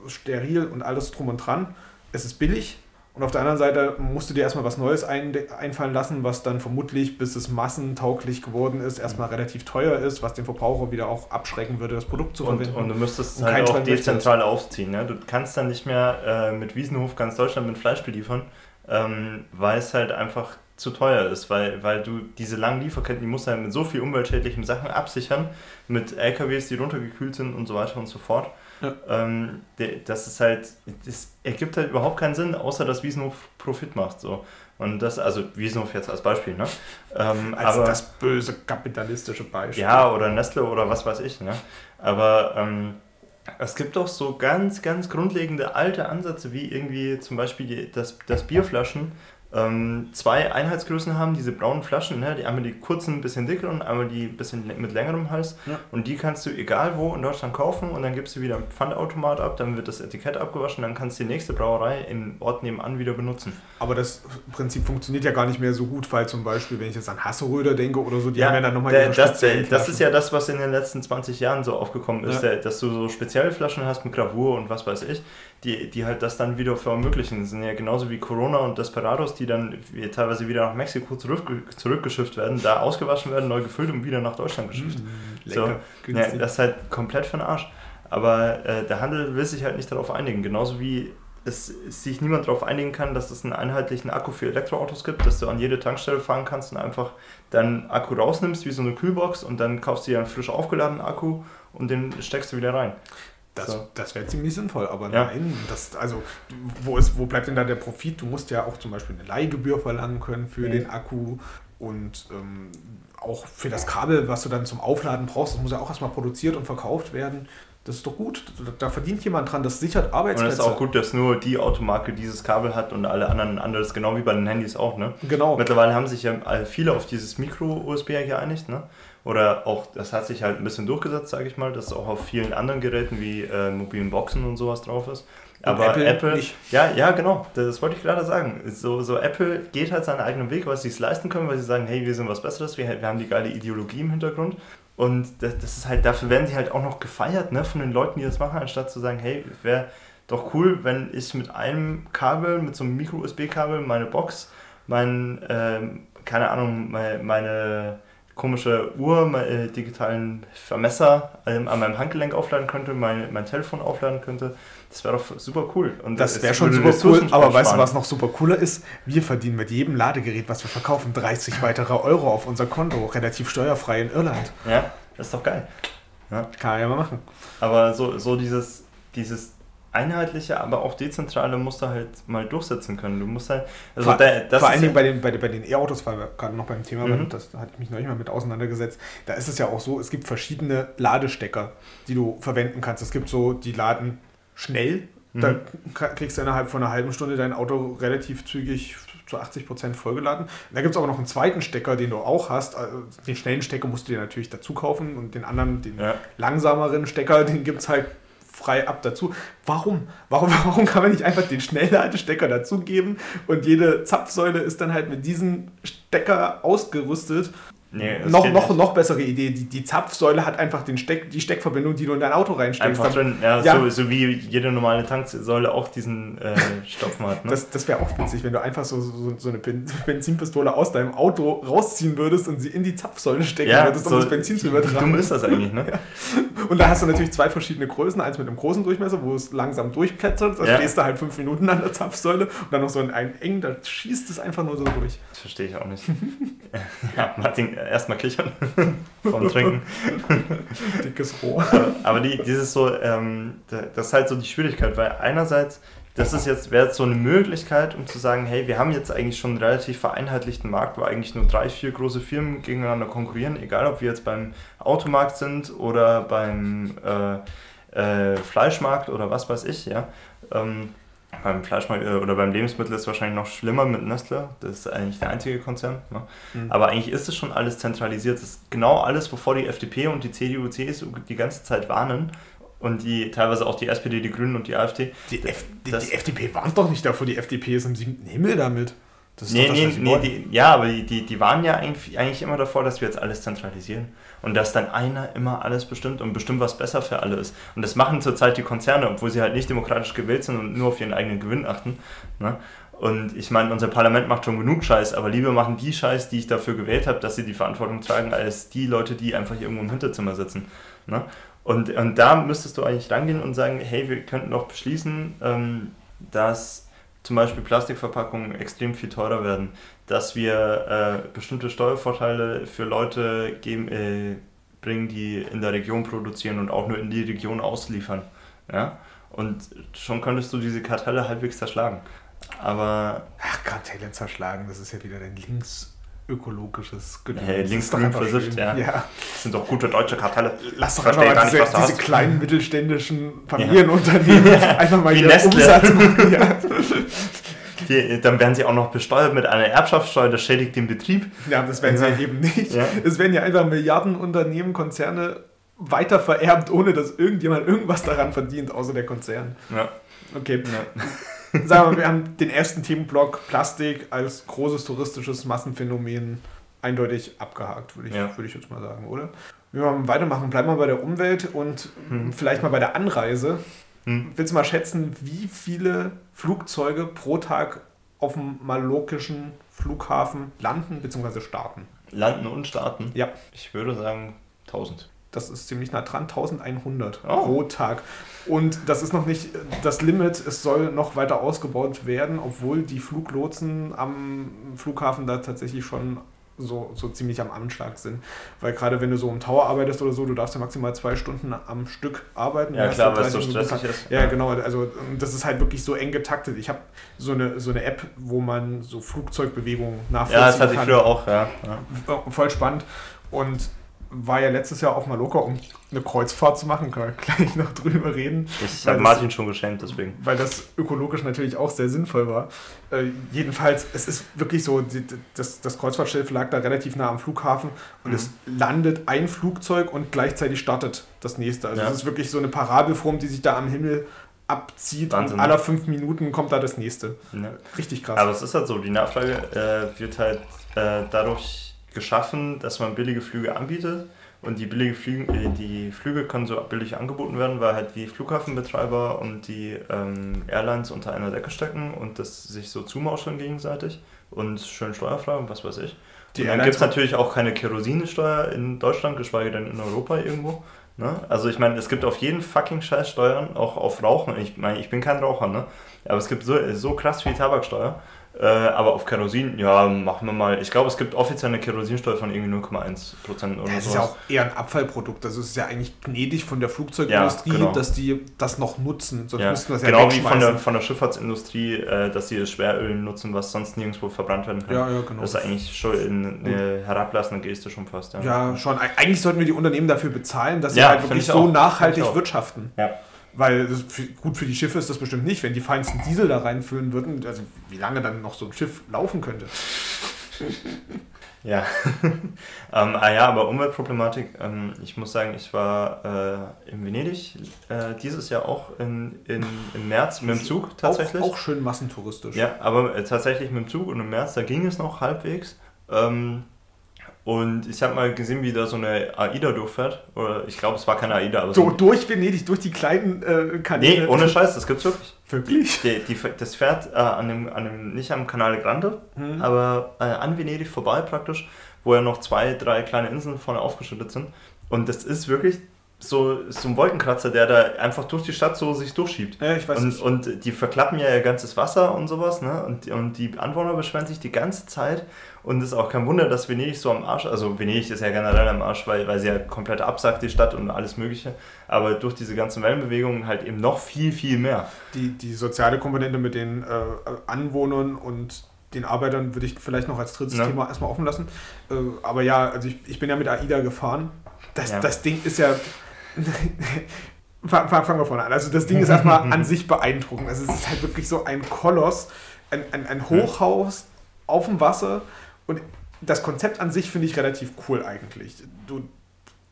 steril und alles drum und dran. Es ist billig Und auf der anderen Seite musst du dir erstmal was Neues ein, einfallen lassen, was dann vermutlich, bis es massentauglich geworden ist, erstmal relativ teuer ist, was den Verbraucher wieder auch abschrecken würde, das Produkt zu und, verwenden. Und du müsstest und halt auch dezentral aufziehen. Ne? Du kannst dann nicht mehr äh, mit Wiesenhof ganz Deutschland mit Fleisch beliefern, ähm, weil es halt einfach zu teuer ist, weil, weil du diese langen Lieferketten, die musst du halt mit so viel umweltschädlichen Sachen absichern, mit LKWs, die runtergekühlt sind und so weiter und so fort. Ja. Ähm, das ist halt, das ergibt halt überhaupt keinen Sinn, außer dass Wiesenhof Profit macht. So. Und das, also Wiesenhof jetzt als Beispiel, ne? Ähm, als aber, das böse kapitalistische Beispiel. Ja, oder Nestle oder was weiß ich, ne? Aber ähm, es gibt doch so ganz, ganz grundlegende alte Ansätze, wie irgendwie zum Beispiel die, das, das Bierflaschen ähm, zwei Einheitsgrößen haben, diese braunen Flaschen, ne? die einmal die kurzen, ein bisschen dickeren und einmal die bisschen mit längerem Hals. Ja. Und die kannst du egal wo in Deutschland kaufen und dann gibst du wieder einen Pfandautomat ab, dann wird das Etikett abgewaschen, dann kannst du die nächste Brauerei im Ort nebenan wieder benutzen. Aber das Prinzip funktioniert ja gar nicht mehr so gut, weil zum Beispiel, wenn ich jetzt an Hasseröder denke oder so, die ja, haben ja dann nochmal ihre das, das ist ja das, was in den letzten 20 Jahren so aufgekommen ist, ja. dass du so spezielle Flaschen hast mit Gravur und was weiß ich die, die halt das dann wieder verunmöglichen. Das sind ja genauso wie Corona und Desperados, die dann teilweise wieder nach Mexiko zurück, zurückgeschifft werden, da ausgewaschen werden, neu gefüllt und wieder nach Deutschland geschifft. Mm, so, ja, das ist halt komplett für den Arsch. Aber äh, der Handel will sich halt nicht darauf einigen. Genauso wie es, es sich niemand darauf einigen kann, dass es einen einheitlichen Akku für Elektroautos gibt, dass du an jede Tankstelle fahren kannst und einfach dann Akku rausnimmst, wie so eine Kühlbox, und dann kaufst du dir einen frisch aufgeladenen Akku und den steckst du wieder rein. Das, so. das wäre ziemlich sinnvoll, aber ja. nein, das, also wo, ist, wo bleibt denn da der Profit? Du musst ja auch zum Beispiel eine Leihgebühr verlangen können für mhm. den Akku und ähm, auch für das Kabel, was du dann zum Aufladen brauchst, das muss ja auch erstmal produziert und verkauft werden. Das ist doch gut. Da verdient jemand dran, das sichert Arbeitsplätze. Und es ist auch gut, dass nur die Automarke dieses Kabel hat und alle anderen anderes, genau wie bei den Handys auch. Ne? Genau. Mittlerweile haben sich ja viele auf dieses Micro-USB geeinigt. Ne? Oder auch, das hat sich halt ein bisschen durchgesetzt, sage ich mal, dass es auch auf vielen anderen Geräten wie äh, mobilen Boxen und sowas drauf ist. Aber Apple, Apple ja, ja, genau, das wollte ich gerade sagen. So, so Apple geht halt seinen eigenen Weg, weil sie es leisten können, weil sie sagen, hey, wir sind was Besseres, wir, wir haben die geile Ideologie im Hintergrund. Und das, das ist halt, dafür werden sie halt auch noch gefeiert, ne, von den Leuten, die das machen, anstatt zu sagen, hey, wäre doch cool, wenn ich mit einem Kabel, mit so einem Micro-USB-Kabel meine Box, mein, äh, keine Ahnung, meine, meine komische Uhr, meine digitalen Vermesser ähm, an meinem Handgelenk aufladen könnte, mein, mein Telefon aufladen könnte. Das wäre doch super cool. Und das wäre schon super cool, aber weißt du, was noch super cooler ist? Wir verdienen mit jedem Ladegerät, was wir verkaufen, 30 weitere Euro auf unser Konto, relativ steuerfrei in Irland. Ja, das ist doch geil. Ja. Kann man ja mal machen. Aber so, so dieses, dieses einheitliche, aber auch dezentrale musst du halt mal durchsetzen können. Du musst halt. Also vor, da, vor allen Dingen bei den, bei, bei den E-Autos, weil wir gerade noch beim Thema mhm. das hatte ich mich neulich mal mit auseinandergesetzt. Da ist es ja auch so, es gibt verschiedene Ladestecker, die du verwenden kannst. Es gibt so, die laden schnell. Mhm. Da kriegst du innerhalb von einer halben Stunde dein Auto relativ zügig zu 80 Prozent vollgeladen. Da gibt es aber noch einen zweiten Stecker, den du auch hast. Also den schnellen Stecker musst du dir natürlich dazu kaufen und den anderen, den ja. langsameren Stecker, den gibt es halt frei ab dazu. Warum? warum? Warum kann man nicht einfach den Schnellladestecker dazugeben und jede Zapfsäule ist dann halt mit diesem Stecker ausgerüstet Nee, noch, noch, noch bessere Idee. Die, die Zapfsäule hat einfach den Steck, die Steckverbindung, die du in dein Auto reinsteckst. Einfach drin, ja, ja. So, so, wie jede normale Tanksäule auch diesen äh, Stopfen hat. Ne? Das, das wäre auch witzig, wenn du einfach so, so, so eine Benzinpistole aus deinem Auto rausziehen würdest und sie in die Zapfsäule stecken ja, würdest, um so, das Benzin zu übertragen. Wie dumm ist das eigentlich, ne? ja. Und da hast du natürlich zwei verschiedene Größen. Eins mit einem großen Durchmesser, wo es langsam durchplättert. Da ja. stehst du halt fünf Minuten an der Zapfsäule und dann noch so ein eng, da schießt es einfach nur so durch. Das verstehe ich auch nicht. ja, Martin, erstmal kichern vom Trinken. Dickes Rohr. Aber die, dieses so, ähm, das ist halt so die Schwierigkeit, weil einerseits, das ist jetzt, wäre jetzt so eine Möglichkeit, um zu sagen, hey, wir haben jetzt eigentlich schon einen relativ vereinheitlichten Markt, wo eigentlich nur drei, vier große Firmen gegeneinander konkurrieren, egal ob wir jetzt beim Automarkt sind oder beim äh, äh, Fleischmarkt oder was weiß ich, ja. Ähm, beim Fleischmarkt äh, oder beim Lebensmittel ist es wahrscheinlich noch schlimmer mit Nestle. Das ist eigentlich der einzige Konzern. Ne? Mhm. Aber eigentlich ist es schon alles zentralisiert. Das ist genau alles, wovor die FDP und die CDU, CSU die ganze Zeit warnen. Und die teilweise auch die SPD, die Grünen und die AfD. Die, F die, die FDP warnt doch nicht davor, die FDP ist im siebten Himmel damit. Das ist nee, nee, nee die, ja, aber die, die, die waren ja eigentlich, eigentlich immer davor, dass wir jetzt alles zentralisieren und dass dann einer immer alles bestimmt und bestimmt, was besser für alle ist. Und das machen zurzeit die Konzerne, obwohl sie halt nicht demokratisch gewählt sind und nur auf ihren eigenen Gewinn achten. Ne? Und ich meine, unser Parlament macht schon genug Scheiß, aber lieber machen die Scheiß, die ich dafür gewählt habe, dass sie die Verantwortung tragen, als die Leute, die einfach irgendwo im Hinterzimmer sitzen. Ne? Und, und da müsstest du eigentlich rangehen und sagen, hey, wir könnten doch beschließen, ähm, dass zum Beispiel Plastikverpackungen extrem viel teurer werden, dass wir äh, bestimmte Steuervorteile für Leute geben, äh, bringen, die in der Region produzieren und auch nur in die Region ausliefern. Ja? Und schon könntest du diese Kartelle halbwegs zerschlagen. Aber. Ach, Kartelle zerschlagen, das ist ja wieder dein linksökologisches Gedöns. Hey, linksgrün versifft, ja. ja. Das sind doch gute deutsche Kartelle. Lass doch einfach mal diese, nicht, diese kleinen mittelständischen Familienunternehmen ja. einfach mal hier Umsatz machen. Ja. Die, dann werden sie auch noch besteuert mit einer Erbschaftssteuer, das schädigt den Betrieb. Ja, das werden sie eben nicht. Es werden ja einfach Milliardenunternehmen, Konzerne weiter vererbt, ohne dass irgendjemand irgendwas daran verdient, außer der Konzern. Ja. Okay. Ja. sagen wir, wir haben den ersten Themenblock Plastik als großes touristisches Massenphänomen eindeutig abgehakt, würde ich, ja. würde ich jetzt mal sagen, oder? Wir machen weitermachen, bleiben wir bei der Umwelt und hm. vielleicht mal bei der Anreise. Hm. Willst du mal schätzen, wie viele Flugzeuge pro Tag auf dem malokischen Flughafen landen bzw. starten? Landen und starten? Ja. Ich würde sagen 1000 das ist ziemlich nah dran, 1100 oh. pro Tag. Und das ist noch nicht das Limit, es soll noch weiter ausgebaut werden, obwohl die Fluglotsen am Flughafen da tatsächlich schon so, so ziemlich am Anschlag sind. Weil gerade wenn du so im Tower arbeitest oder so, du darfst ja maximal zwei Stunden am Stück arbeiten. Ja, klar, weil es so stressig ist. Ja, ja, genau. Also das ist halt wirklich so eng getaktet. Ich habe so eine, so eine App, wo man so Flugzeugbewegungen nachvollziehen kann. Ja, das hatte ich früher auch, ja. ja. Voll spannend. Und war ja letztes Jahr auf Mallorca, um eine Kreuzfahrt zu machen, können wir gleich noch drüber reden. Ich habe Martin schon geschenkt, deswegen. Weil das ökologisch natürlich auch sehr sinnvoll war. Äh, jedenfalls, es ist wirklich so, die, das, das Kreuzfahrtschiff lag da relativ nah am Flughafen und mhm. es landet ein Flugzeug und gleichzeitig startet das nächste. Also es ist wirklich so eine Parabelform, die sich da am Himmel abzieht Wahnsinn, und aller fünf Minuten kommt da das nächste. Ja. Richtig krass. Aber es ist halt so, die Nachfrage äh, wird halt äh, dadurch geschaffen, dass man billige Flüge anbietet. Und die, billige Flüge, äh, die Flüge können so billig angeboten werden, weil halt die Flughafenbetreiber und die ähm, Airlines unter einer Decke stecken und das sich so zumauscheln gegenseitig und schön steuerfrei und was weiß ich. Die und dann gibt es natürlich auch keine Kerosinesteuer in Deutschland, geschweige denn in Europa irgendwo. Ne? Also ich meine, es gibt auf jeden fucking Scheiß Steuern, auch auf Rauchen. Ich meine, ich bin kein Raucher, ne? Aber es gibt so, so krass viel Tabaksteuer. Äh, aber auf Kerosin, ja, machen wir mal. Ich glaube, es gibt offiziell eine Kerosinsteuer von irgendwie 0,1 Prozent oder so. Das ist ja auch eher ein Abfallprodukt. Das ist ja eigentlich gnädig von der Flugzeugindustrie, ja, genau. dass die das noch nutzen. Sonst ja. müssten das ja Genau wie von der, von der Schifffahrtsindustrie, äh, dass sie das Schweröl nutzen, was sonst nirgendwo verbrannt werden kann. Ja, ja, genau. Das ist eigentlich schon eine herablassende Geste schon fast. Ja. ja, schon. Eigentlich sollten wir die Unternehmen dafür bezahlen, dass sie halt wirklich so nachhaltig wirtschaften. Ja. Weil für, gut für die Schiffe ist das bestimmt nicht, wenn die feinsten Diesel da reinfüllen würden, also wie lange dann noch so ein Schiff laufen könnte. Ja. ähm, ah ja, aber Umweltproblematik, ähm, ich muss sagen, ich war äh, in Venedig äh, dieses Jahr auch in, in, im März mit dem Zug tatsächlich. Auch, auch schön massentouristisch. Ja, aber äh, tatsächlich mit dem Zug und im März, da ging es noch halbwegs. Ähm, und ich habe mal gesehen, wie da so eine AIDA durchfährt. Oder ich glaube, es war keine AIDA. Aber so, so durch Venedig, durch die kleinen äh, Kanäle. Nee, ohne Scheiß, das gibt's wirklich. Wirklich? Die, die, das fährt äh, an dem, an dem, nicht am Canale Grande, hm. aber äh, an Venedig vorbei praktisch, wo ja noch zwei, drei kleine Inseln vorne aufgeschüttet sind. Und das ist wirklich so, so ein Wolkenkratzer, der da einfach durch die Stadt so sich durchschiebt. Ja, ich weiß und, und die verklappen ja ihr ganzes Wasser und sowas, ne? Und, und die Anwohner beschweren sich die ganze Zeit. Und es ist auch kein Wunder, dass Venedig so am Arsch, also Venedig ist ja generell am Arsch, weil, weil sie ja komplett absagt, die Stadt und alles Mögliche. Aber durch diese ganzen Wellenbewegungen halt eben noch viel, viel mehr. Die, die soziale Komponente mit den äh, Anwohnern und den Arbeitern würde ich vielleicht noch als drittes ja. Thema erstmal offen lassen. Äh, aber ja, also ich, ich bin ja mit AIDA gefahren. Das, ja. das Ding ist ja Fangen wir vorne an. Also das Ding ist erstmal an sich beeindruckend. Also es ist halt wirklich so ein Koloss, ein, ein, ein Hochhaus auf dem Wasser. Und das Konzept an sich finde ich relativ cool eigentlich. Du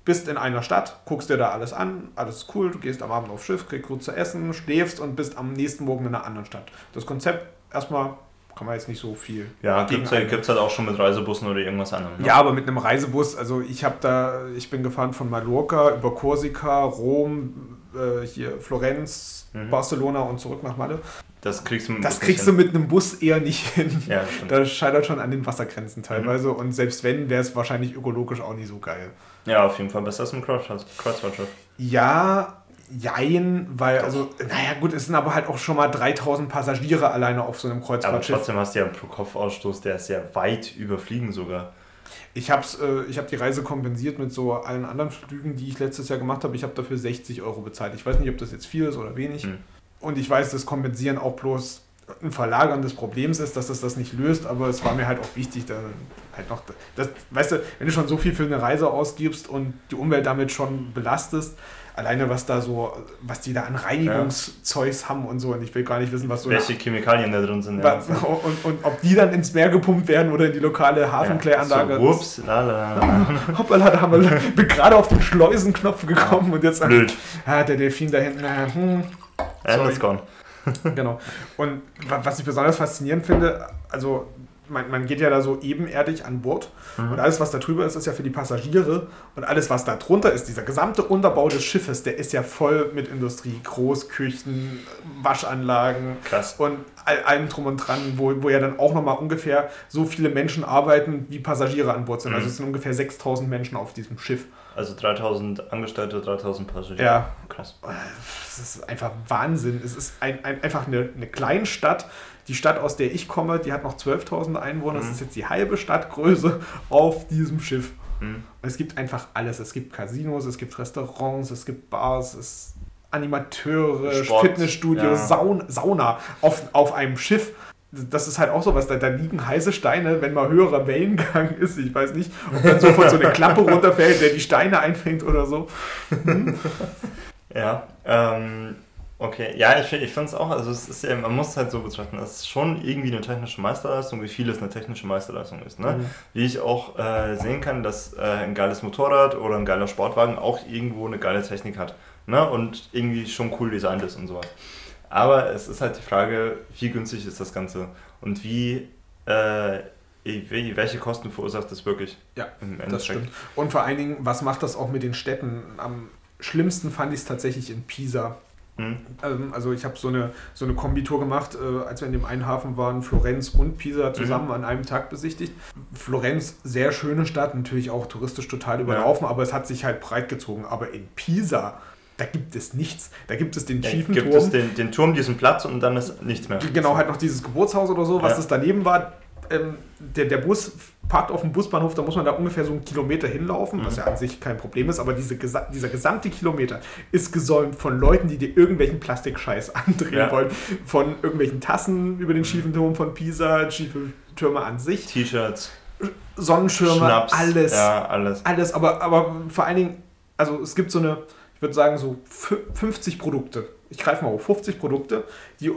bist in einer Stadt, guckst dir da alles an, alles ist cool, du gehst am Abend aufs Schiff, kriegst kurz zu essen, schläfst und bist am nächsten Morgen in einer anderen Stadt. Das Konzept erstmal kann man jetzt nicht so viel. Ja, gibt es halt, halt auch schon mit Reisebussen oder irgendwas anderem. Ne? Ja, aber mit einem Reisebus, also ich habe da, ich bin gefahren von Mallorca über Korsika, Rom, äh, hier Florenz, mhm. Barcelona und zurück nach Malle. Das kriegst du mit Das kriegst du mit einem Bus eher nicht hin. Ja, das scheitert schon an den Wassergrenzen teilweise Mhm. und selbst wenn, wäre es wahrscheinlich ökologisch auch nicht so geil. Ja, auf jeden Fall besser als ein Kreuz- Kreuzfahrtschiff. Ja, jein, weil, also, naja, gut, es sind aber halt auch schon mal 3000 Passagiere alleine auf so einem Aber Kreuzfahrtschiff. trotzdem hast du ja einen Pro-Kopf-Ausstoß, der ist ja weit überfliegen sogar. Ich habe äh, ich hab die Reise kompensiert mit so allen anderen Flügen, die ich letztes Jahr gemacht habe. Ich habe dafür 60 Euro bezahlt. Ich weiß nicht, ob das jetzt viel ist oder wenig. Hm. Und ich weiß, dass Kompensieren auch bloß ein Verlagern des Problems ist, dass das das nicht löst, aber es war mir halt auch wichtig, da halt noch, das, weißt du, wenn du schon so viel für eine Reise ausgibst und die Umwelt damit schon belastest, alleine was da so, was die da an Reinigungszeugs haben und so, und ich will gar nicht wissen, was so Welche Chemikalien da drin sind. Ja. was, und, und ob die dann ins Meer gepumpt werden oder in die lokale Hafenkläranlage. So, ups, la, la, la. Hoppala, da haben wir bin gerade auf den Schleusenknopf gekommen und jetzt Blöd. Ah, der Delfin da hinten. äh, Hm, And Sorry. gone. genau. Und wa- was ich besonders faszinierend finde, also man, man geht ja da so ebenerdig an Bord und alles, was da drüber ist, ist ja für die Passagiere und alles, was da drunter ist, dieser gesamte Unterbau des Schiffes, der ist ja voll mit Industrie, Großküchen, Waschanlagen Krass. und all, allem drum und dran, wo, wo ja dann auch nochmal ungefähr so viele Menschen arbeiten, wie Passagiere an Bord sind. Also Mhm. es sind ungefähr 6000 Menschen auf diesem Schiff. Also 3000 Angestellte, 3000 Passagiere. Ja. Krass. Das ist einfach Wahnsinn. Es ist ein, ein, einfach eine, eine Kleinstadt. Die Stadt, aus der ich komme, die hat noch 12.000 Einwohner. Das Mhm. ist jetzt die halbe Stadtgröße auf diesem Schiff. Hm. Und es gibt einfach alles. Es gibt Casinos, es gibt Restaurants, es gibt Bars, es Animateure, Sport, Fitnessstudios, ja. Saun, Sauna auf, auf einem Schiff. Das ist halt auch so was, da, da liegen heiße Steine, wenn mal höherer Wellengang ist. Ich weiß nicht, ob dann sofort so eine Klappe runterfällt, der die Steine einfängt oder so. Ja, ähm, okay. Ja, ich, ich finde es auch, also es ist ja, man muss es halt so betrachten, es ist schon irgendwie eine technische Meisterleistung, wie viel es eine technische Meisterleistung ist. Ne? Mhm. Wie ich auch äh, sehen kann, dass äh, ein geiles Motorrad oder ein geiler Sportwagen auch irgendwo eine geile Technik hat. Ne? Und irgendwie schon cool designt ist und sowas. Aber es ist halt die Frage, wie günstig ist das Ganze und wie, äh, welche Kosten verursacht das wirklich? Ja, im Das stimmt. Und vor allen Dingen, was macht das auch mit den Städten? Am schlimmsten fand ich es tatsächlich in Pisa. Hm? Ähm, Also ich habe so eine, so eine Kombitour gemacht, äh, als wir in dem einen Hafen waren, Florenz und Pisa zusammen an einem Tag besichtigt. Florenz, sehr schöne Stadt, natürlich auch touristisch total überlaufen, aber es hat sich halt breit gezogen. Aber in Pisa, da gibt es nichts. Da gibt es den Ja, schiefen gibt Turm. es den, den Turm, diesen Platz und dann ist nichts mehr. Genau, halt noch dieses Geburtshaus oder so, was Ja. das daneben war. Ähm, der, der Bus parkt auf dem Busbahnhof, da muss man da ungefähr so einen Kilometer hinlaufen, was Mhm. ja an sich kein Problem ist, aber diese, dieser gesamte Kilometer ist gesäumt von Leuten, die dir irgendwelchen Plastikscheiß andrehen Ja. wollen. Von irgendwelchen Tassen über den schiefen Turm von Pisa, schiefe Türme an sich, T-Shirts, Sonnenschirme, Schnaps, alles. Ja, alles. Alles, aber, aber vor allen Dingen, also es gibt so eine, ich würde sagen, so fü- 50 Produkte. Ich greife mal auf 50 Produkte, die,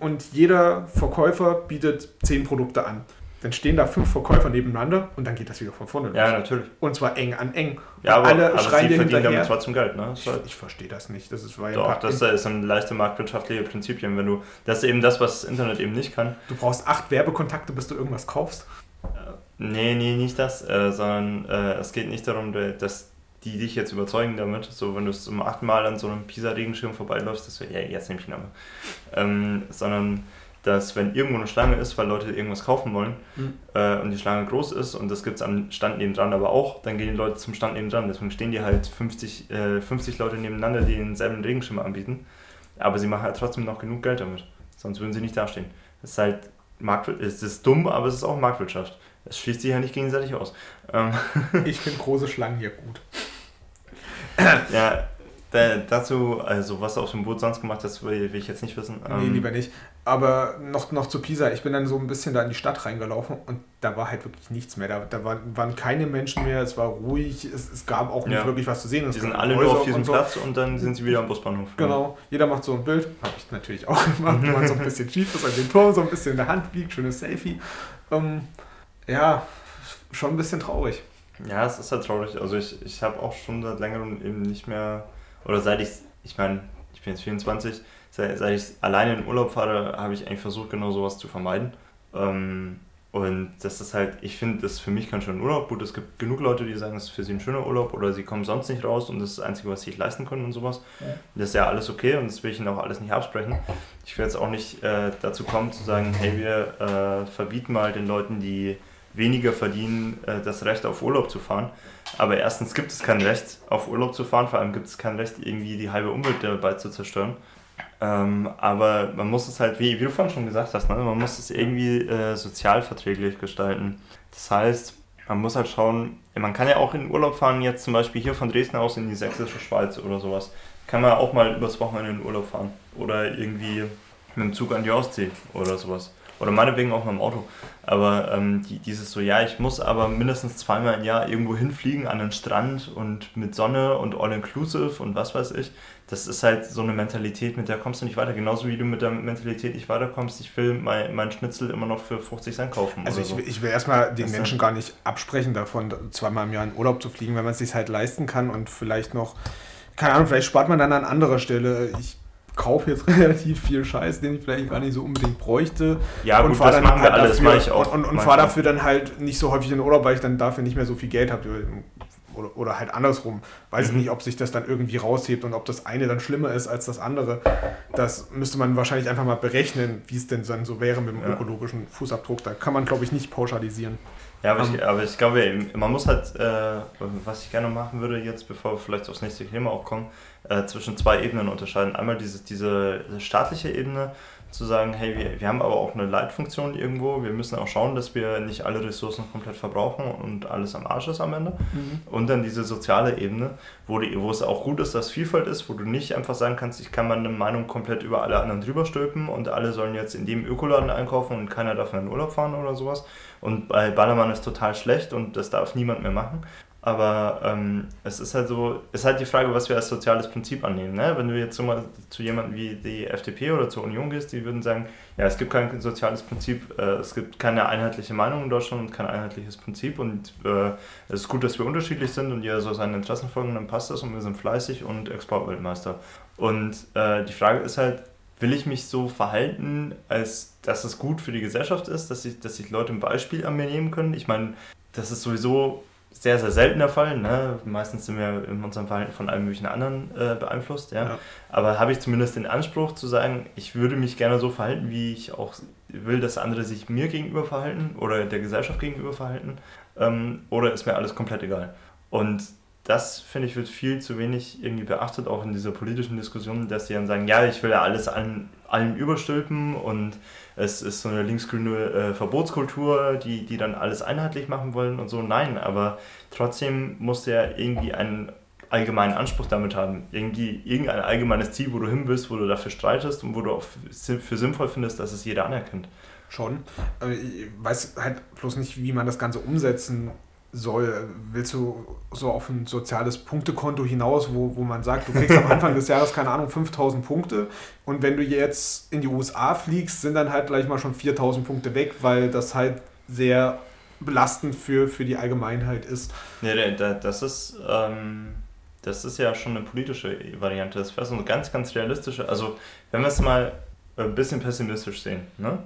und jeder Verkäufer bietet 10 Produkte an. Dann stehen da fünf Verkäufer nebeneinander und dann geht das wieder von vorne los. Ja, natürlich. Und zwar eng an eng. Ja, aber, Alle aber schreien sie verdienen damit trotzdem Geld, ne? Halt, Ich verstehe das nicht. Das ist, weil doch, das ist ein leichte marktwirtschaftliche Prinzipien, wenn du, das ist eben das, was das Internet eben nicht kann. du brauchst acht Werbekontakte, bis du irgendwas kaufst. Nee, nee, nicht das, äh, sondern äh, es geht nicht darum, dass die dich jetzt überzeugen damit. So, wenn du zum achten Mal an so einem Pisa-Regenschirm vorbeiläufst, das wäre, ja, jetzt nehme ich ihn aber. Ähm, sondern, dass wenn irgendwo eine Schlange ist, weil Leute irgendwas kaufen wollen Mhm. äh, und die Schlange groß ist und das gibt es am Stand nebendran aber auch, dann gehen die Leute zum Stand nebendran. Deswegen stehen die halt 50, äh, 50 Leute nebeneinander, die denselben Regenschirm anbieten. Aber sie machen halt trotzdem noch genug Geld damit. Sonst würden sie nicht dastehen. Es ist halt Marktwirtschaft. Es ist dumm, aber es ist auch Marktwirtschaft. Es schließt sich ja nicht gegenseitig aus. Ähm, Ich finde große Schlangen hier gut. ja, da, dazu, also was du auf dem Boot sonst gemacht hast, will, will ich jetzt nicht wissen. Nee, Ähm, lieber nicht. Aber noch, noch zu Pisa. Ich bin dann so ein bisschen da in die Stadt reingelaufen und da war halt wirklich nichts mehr. Da, da waren, waren keine Menschen mehr, es war ruhig, es, es gab auch nicht Ja. wirklich was zu sehen. Es Die sind alle nur Häuser auf diesem und so. Platz und dann sind sie wieder am Busbahnhof. Genau, jeder macht so ein Bild. Habe ich natürlich auch gemacht, wenn man so ein bisschen schief ist an den Turm, so ein bisschen in der Hand liegt, schönes Selfie. Ähm, ja, schon ein bisschen traurig. Ja, es ist halt traurig. Also ich, ich habe auch schon seit längerem eben nicht mehr, oder seit ich, ich meine, ich bin jetzt 24, seit, seit ich alleine in Urlaub fahre, habe ich eigentlich versucht, genau sowas zu vermeiden. Ähm, Und das ist halt, ich finde, das für mich kann schon ein Urlaub. Gut, es gibt genug Leute, die sagen, es ist für sie ein schöner Urlaub oder sie kommen sonst nicht raus und das ist das Einzige, was sie sich leisten können und sowas. Ja. Das ist ja alles okay und das will ich ihnen auch alles nicht absprechen. Ich will jetzt auch nicht äh, dazu kommen zu sagen, hey, wir äh, verbieten mal den Leuten, die weniger verdienen, äh, das Recht auf Urlaub zu fahren. Aber erstens gibt es kein Recht auf Urlaub zu fahren, vor allem gibt es kein Recht, irgendwie die halbe Umwelt dabei zu zerstören. Ähm, aber man muss es halt, wie, wie du vorhin schon gesagt hast, ne, man muss es irgendwie äh, sozialverträglich gestalten. Das heißt, man muss halt schauen, man kann ja auch in Urlaub fahren, jetzt zum Beispiel hier von Dresden aus in die sächsische Schweiz oder sowas. Kann man auch mal übers Wochenende in Urlaub fahren. Oder irgendwie mit dem Zug an die Ostsee oder sowas. Oder meinetwegen auch mit dem Auto. Aber ähm, die, dieses so, ja, ich muss aber mindestens zweimal im Jahr irgendwo hinfliegen an den Strand und mit Sonne und all-inclusive und was weiß ich. Das ist halt so eine Mentalität, mit der kommst du nicht weiter. Genauso wie du mit der Mentalität nicht weiterkommst, ich will mein, mein Schnitzel immer noch für 50 Cent kaufen. Also ich, so. ich will erstmal den das Menschen gar nicht absprechen davon, zweimal im Jahr in Urlaub zu fliegen, wenn man es sich halt leisten kann und vielleicht noch, keine Ahnung, vielleicht spart man dann an anderer Stelle. Ich kaufe jetzt relativ viel Scheiß, den ich vielleicht gar nicht so unbedingt bräuchte. Ja, und gut, das machen wir halt alles, mache ich auch. Und, und, und fahre dafür dann halt nicht so häufig in Urlaub, weil ich dann dafür nicht mehr so viel Geld habe. Oder, oder halt andersrum. Weiß mhm. nicht, ob sich das dann irgendwie raushebt und ob das eine dann schlimmer ist als das andere. Das müsste man wahrscheinlich einfach mal berechnen, wie es denn dann so wäre mit dem ja. ökologischen Fußabdruck. Da kann man, glaube ich, nicht pauschalisieren. Ja, aber, um, ich, aber ich glaube, man muss halt, äh, was ich gerne machen würde jetzt, bevor wir vielleicht aufs nächste Thema auch kommen, äh, zwischen zwei Ebenen unterscheiden. Einmal dieses, diese staatliche Ebene, zu sagen, hey, wir, wir haben aber auch eine Leitfunktion irgendwo, wir müssen auch schauen, dass wir nicht alle Ressourcen komplett verbrauchen und alles am Arsch ist am Ende. Mhm. Und dann diese soziale Ebene, wo, die, wo es auch gut ist, dass Vielfalt ist, wo du nicht einfach sagen kannst, ich kann meine Meinung komplett über alle anderen drüber stülpen und alle sollen jetzt in dem Ökoladen einkaufen und keiner darf in den Urlaub fahren oder sowas. Und bei Ballermann ist total schlecht und das darf niemand mehr machen. Aber ähm, es ist halt so, ist halt die Frage, was wir als soziales Prinzip annehmen. Ne? Wenn du jetzt so mal zu jemandem wie die FDP oder zur Union gehst, die würden sagen, ja, es gibt kein soziales Prinzip, äh, es gibt keine einheitliche Meinung in Deutschland und kein einheitliches Prinzip und äh, es ist gut, dass wir unterschiedlich sind und jeder so seinen Interessen folgen, dann passt das und wir sind fleißig und Exportweltmeister. Und äh, die Frage ist halt, will ich mich so verhalten, als dass es gut für die Gesellschaft ist, dass sich dass sich Leute ein Beispiel an mir nehmen können? Ich meine, das ist sowieso sehr, sehr selten der Fall. Ne? Meistens sind wir in unserem Verhalten von allen möglichen anderen äh, beeinflusst. Ja? ja. Aber habe ich zumindest den Anspruch zu sagen, ich würde mich gerne so verhalten, wie ich auch will, dass andere sich mir gegenüber verhalten oder der Gesellschaft gegenüber verhalten. Ähm, oder ist mir alles komplett egal. Und das, finde ich, wird viel zu wenig irgendwie beachtet, auch in dieser politischen Diskussion, dass die dann sagen, ja, ich will ja alles allen, allen überstülpen und es ist so eine linksgrüne äh, Verbotskultur, die, die dann alles einheitlich machen wollen und so. Nein, aber trotzdem muss der irgendwie einen allgemeinen Anspruch damit haben. Irgendwie irgendein allgemeines Ziel, wo du hin willst, wo du dafür streitest und wo du auch für sinnvoll findest, dass es jeder anerkennt. Schon. Ich weiß halt bloß nicht, wie man das Ganze umsetzen soll. Willst du so auf ein soziales Punktekonto hinaus, wo, wo man sagt, du kriegst am Anfang des Jahres, keine Ahnung, 5000 Punkte und wenn du jetzt in die USA fliegst, sind dann halt gleich mal schon 4000 Punkte weg, weil das halt sehr belastend für, für die Allgemeinheit ist. Nee, das ist, ähm, das ist ja schon eine politische Variante. Das wäre so eine ganz, ganz realistische, also wenn wir es mal ein bisschen pessimistisch sehen, ne?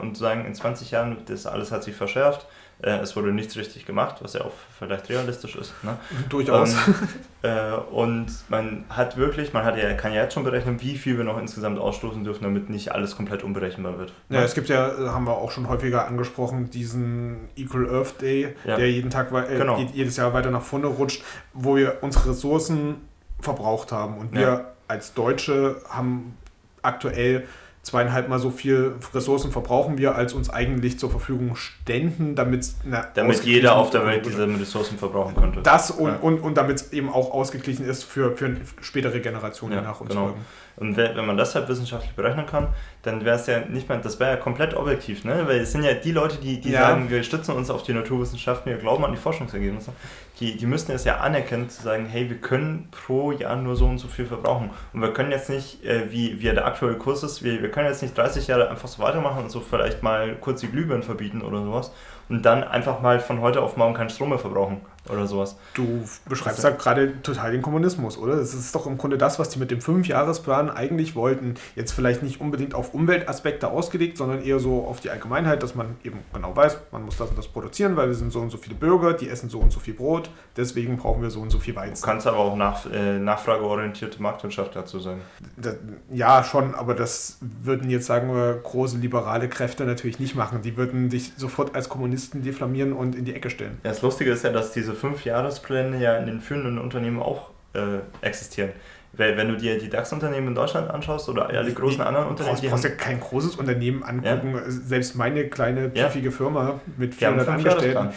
und sagen, in 20 Jahren, das alles hat sich verschärft, äh, es wurde nichts richtig gemacht, was ja auch vielleicht realistisch ist. Ne? Durchaus. Ähm, äh, und man hat wirklich, man hat ja, kann ja jetzt schon berechnen, wie viel wir noch insgesamt ausstoßen dürfen, damit nicht alles komplett unberechenbar wird. Ja, es gibt ja, haben wir auch schon häufiger angesprochen, diesen Equal Earth Day, ja. der jeden Tag, äh, genau. jedes Jahr weiter nach vorne rutscht, wo wir unsere Ressourcen verbraucht haben. Und wir als Deutsche haben aktuell zweieinhalb Mal so viel Ressourcen verbrauchen wir, als uns eigentlich zur Verfügung ständen, damit damit jeder auf der Welt diese Ressourcen verbrauchen könnte. Das und, ja. und, und damit es eben auch ausgeglichen ist für, für spätere Generationen, die nach uns genau. folgen. Und wenn man das halt wissenschaftlich berechnen kann, dann wäre es ja nicht mehr, das wäre ja komplett objektiv, ne? Weil es sind ja die Leute, die, die ja. sagen, wir stützen uns auf die Naturwissenschaften, wir glauben an die Forschungsergebnisse, die, die müssten es ja anerkennen, zu sagen, hey, wir können pro Jahr nur so und so viel verbrauchen. Und wir können jetzt nicht, äh, wie, wie der aktuelle Kurs ist, wir, wir können jetzt nicht 30 Jahre einfach so weitermachen und so vielleicht mal kurz die Glühbirnen verbieten oder sowas und dann einfach mal von heute auf morgen keinen Strom mehr verbrauchen. Oder sowas. Du beschreibst halt gerade total den Kommunismus, oder? Das ist doch im Grunde das, was die mit dem Fünfjahresplan eigentlich wollten. Jetzt vielleicht nicht unbedingt auf Umweltaspekte ausgelegt, sondern eher so auf die Allgemeinheit, dass man eben genau weiß, man muss das und das produzieren, weil wir sind so und so viele Bürger, die essen so und so viel Brot, deswegen brauchen wir so und so viel Weizen. Du kannst aber auch nach, äh, nachfrageorientierte Marktwirtschaft dazu sagen. Das, ja, schon, aber das würden jetzt, sagen wir, große liberale Kräfte natürlich nicht machen. Die würden dich sofort als Kommunisten diffamieren und in die Ecke stellen. Ja, das Lustige ist ja, dass diese Fünf-Jahrespläne ja in den führenden Unternehmen auch äh, existieren. Weil wenn du dir die DAX-Unternehmen in Deutschland anschaust oder alle die großen anderen Unternehmen, du brauchst, ja kein großes Unternehmen angucken. Ja. Selbst meine kleine piefige ja. Firma mit 400 Angestellten,